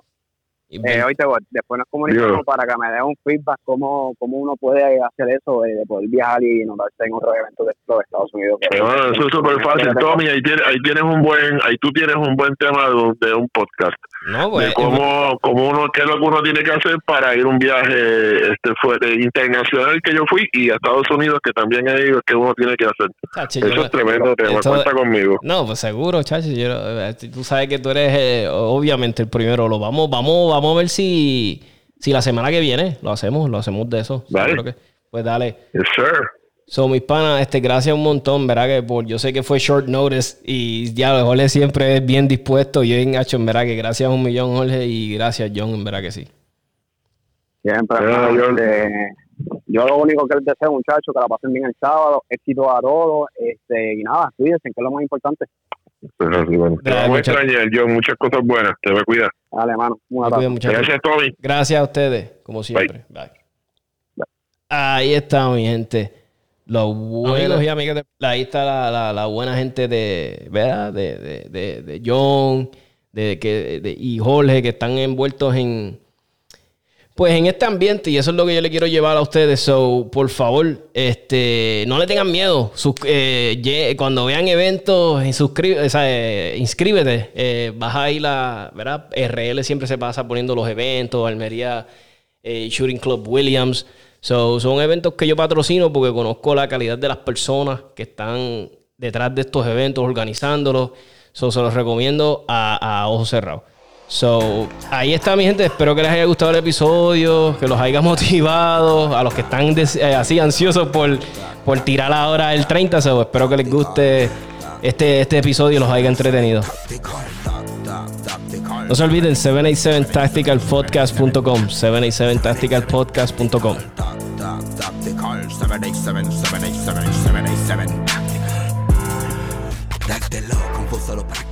eh, después nos comunicamos para que me dé un feedback cómo, cómo uno puede hacer eso de, poder viajar y notarse en otro evento de, Estados Unidos. bueno, eso es súper fácil, Tommy. Ahí tienes, ahí tienes un buen, ahí tú tienes un buen tema de, un podcast. No, pues, de cómo, cómo uno, qué es lo que uno tiene que hacer para ir un viaje este fue internacional que yo fui y a Estados Unidos que también he ido que uno tiene que hacer. eso es tremendo tema, cuenta conmigo. No, pues seguro, chacho. Eh, tú sabes que tú eres eh, obviamente el primero. Lo vamos, vamos, vamos a ver si, si la semana que viene lo hacemos, lo hacemos de eso. Vale. pues dale. Yes, sir. So, mis panas, este, gracias un montón, ¿verdad? Que por, yo sé que fue short notice y ya Jorge siempre es bien dispuesto. Yo en hecho, en verdad que gracias un millón, Jorge, y gracias, John, en verdad que sí. Siempre. yo, este, yo, lo único que les deseo, muchachos, que la pasen bien el sábado, éxito a todos, este, y nada, cuídense, que es lo más importante. Te vamos a extrañar, John, muchas cosas buenas, te voy a cuidar. Dale, hermano. Gracias, Tommy. Gracias a ustedes, como siempre. Bye. Ahí está, mi gente. Los buenos y amigas de, ahí está la, la, la, buena gente de, ¿verdad? De, de, de, John de, que, de, y Jorge que están envueltos en, pues en este ambiente y eso es lo que yo le quiero llevar a ustedes. So, por favor, este, no le tengan miedo. Eh, cuando vean eventos, suscribe, eh, inscríbete. Eh, baja ahí la, ¿verdad? RL siempre se pasa poniendo los eventos, Almería Shooting Club Williams. So, son eventos que yo patrocino porque conozco la calidad de las personas que están detrás de estos eventos, organizándolos. So, se los recomiendo a, a ojos cerrados. So, ahí está mi gente. Espero que les haya gustado el episodio, que los haya motivado. A los que están eh, así ansiosos por, por tirar ahora el 30, so, espero que les guste este, este episodio y los haya entretenido. No se olviden 787tacticalpodcast.com 787tacticalpodcast.com 787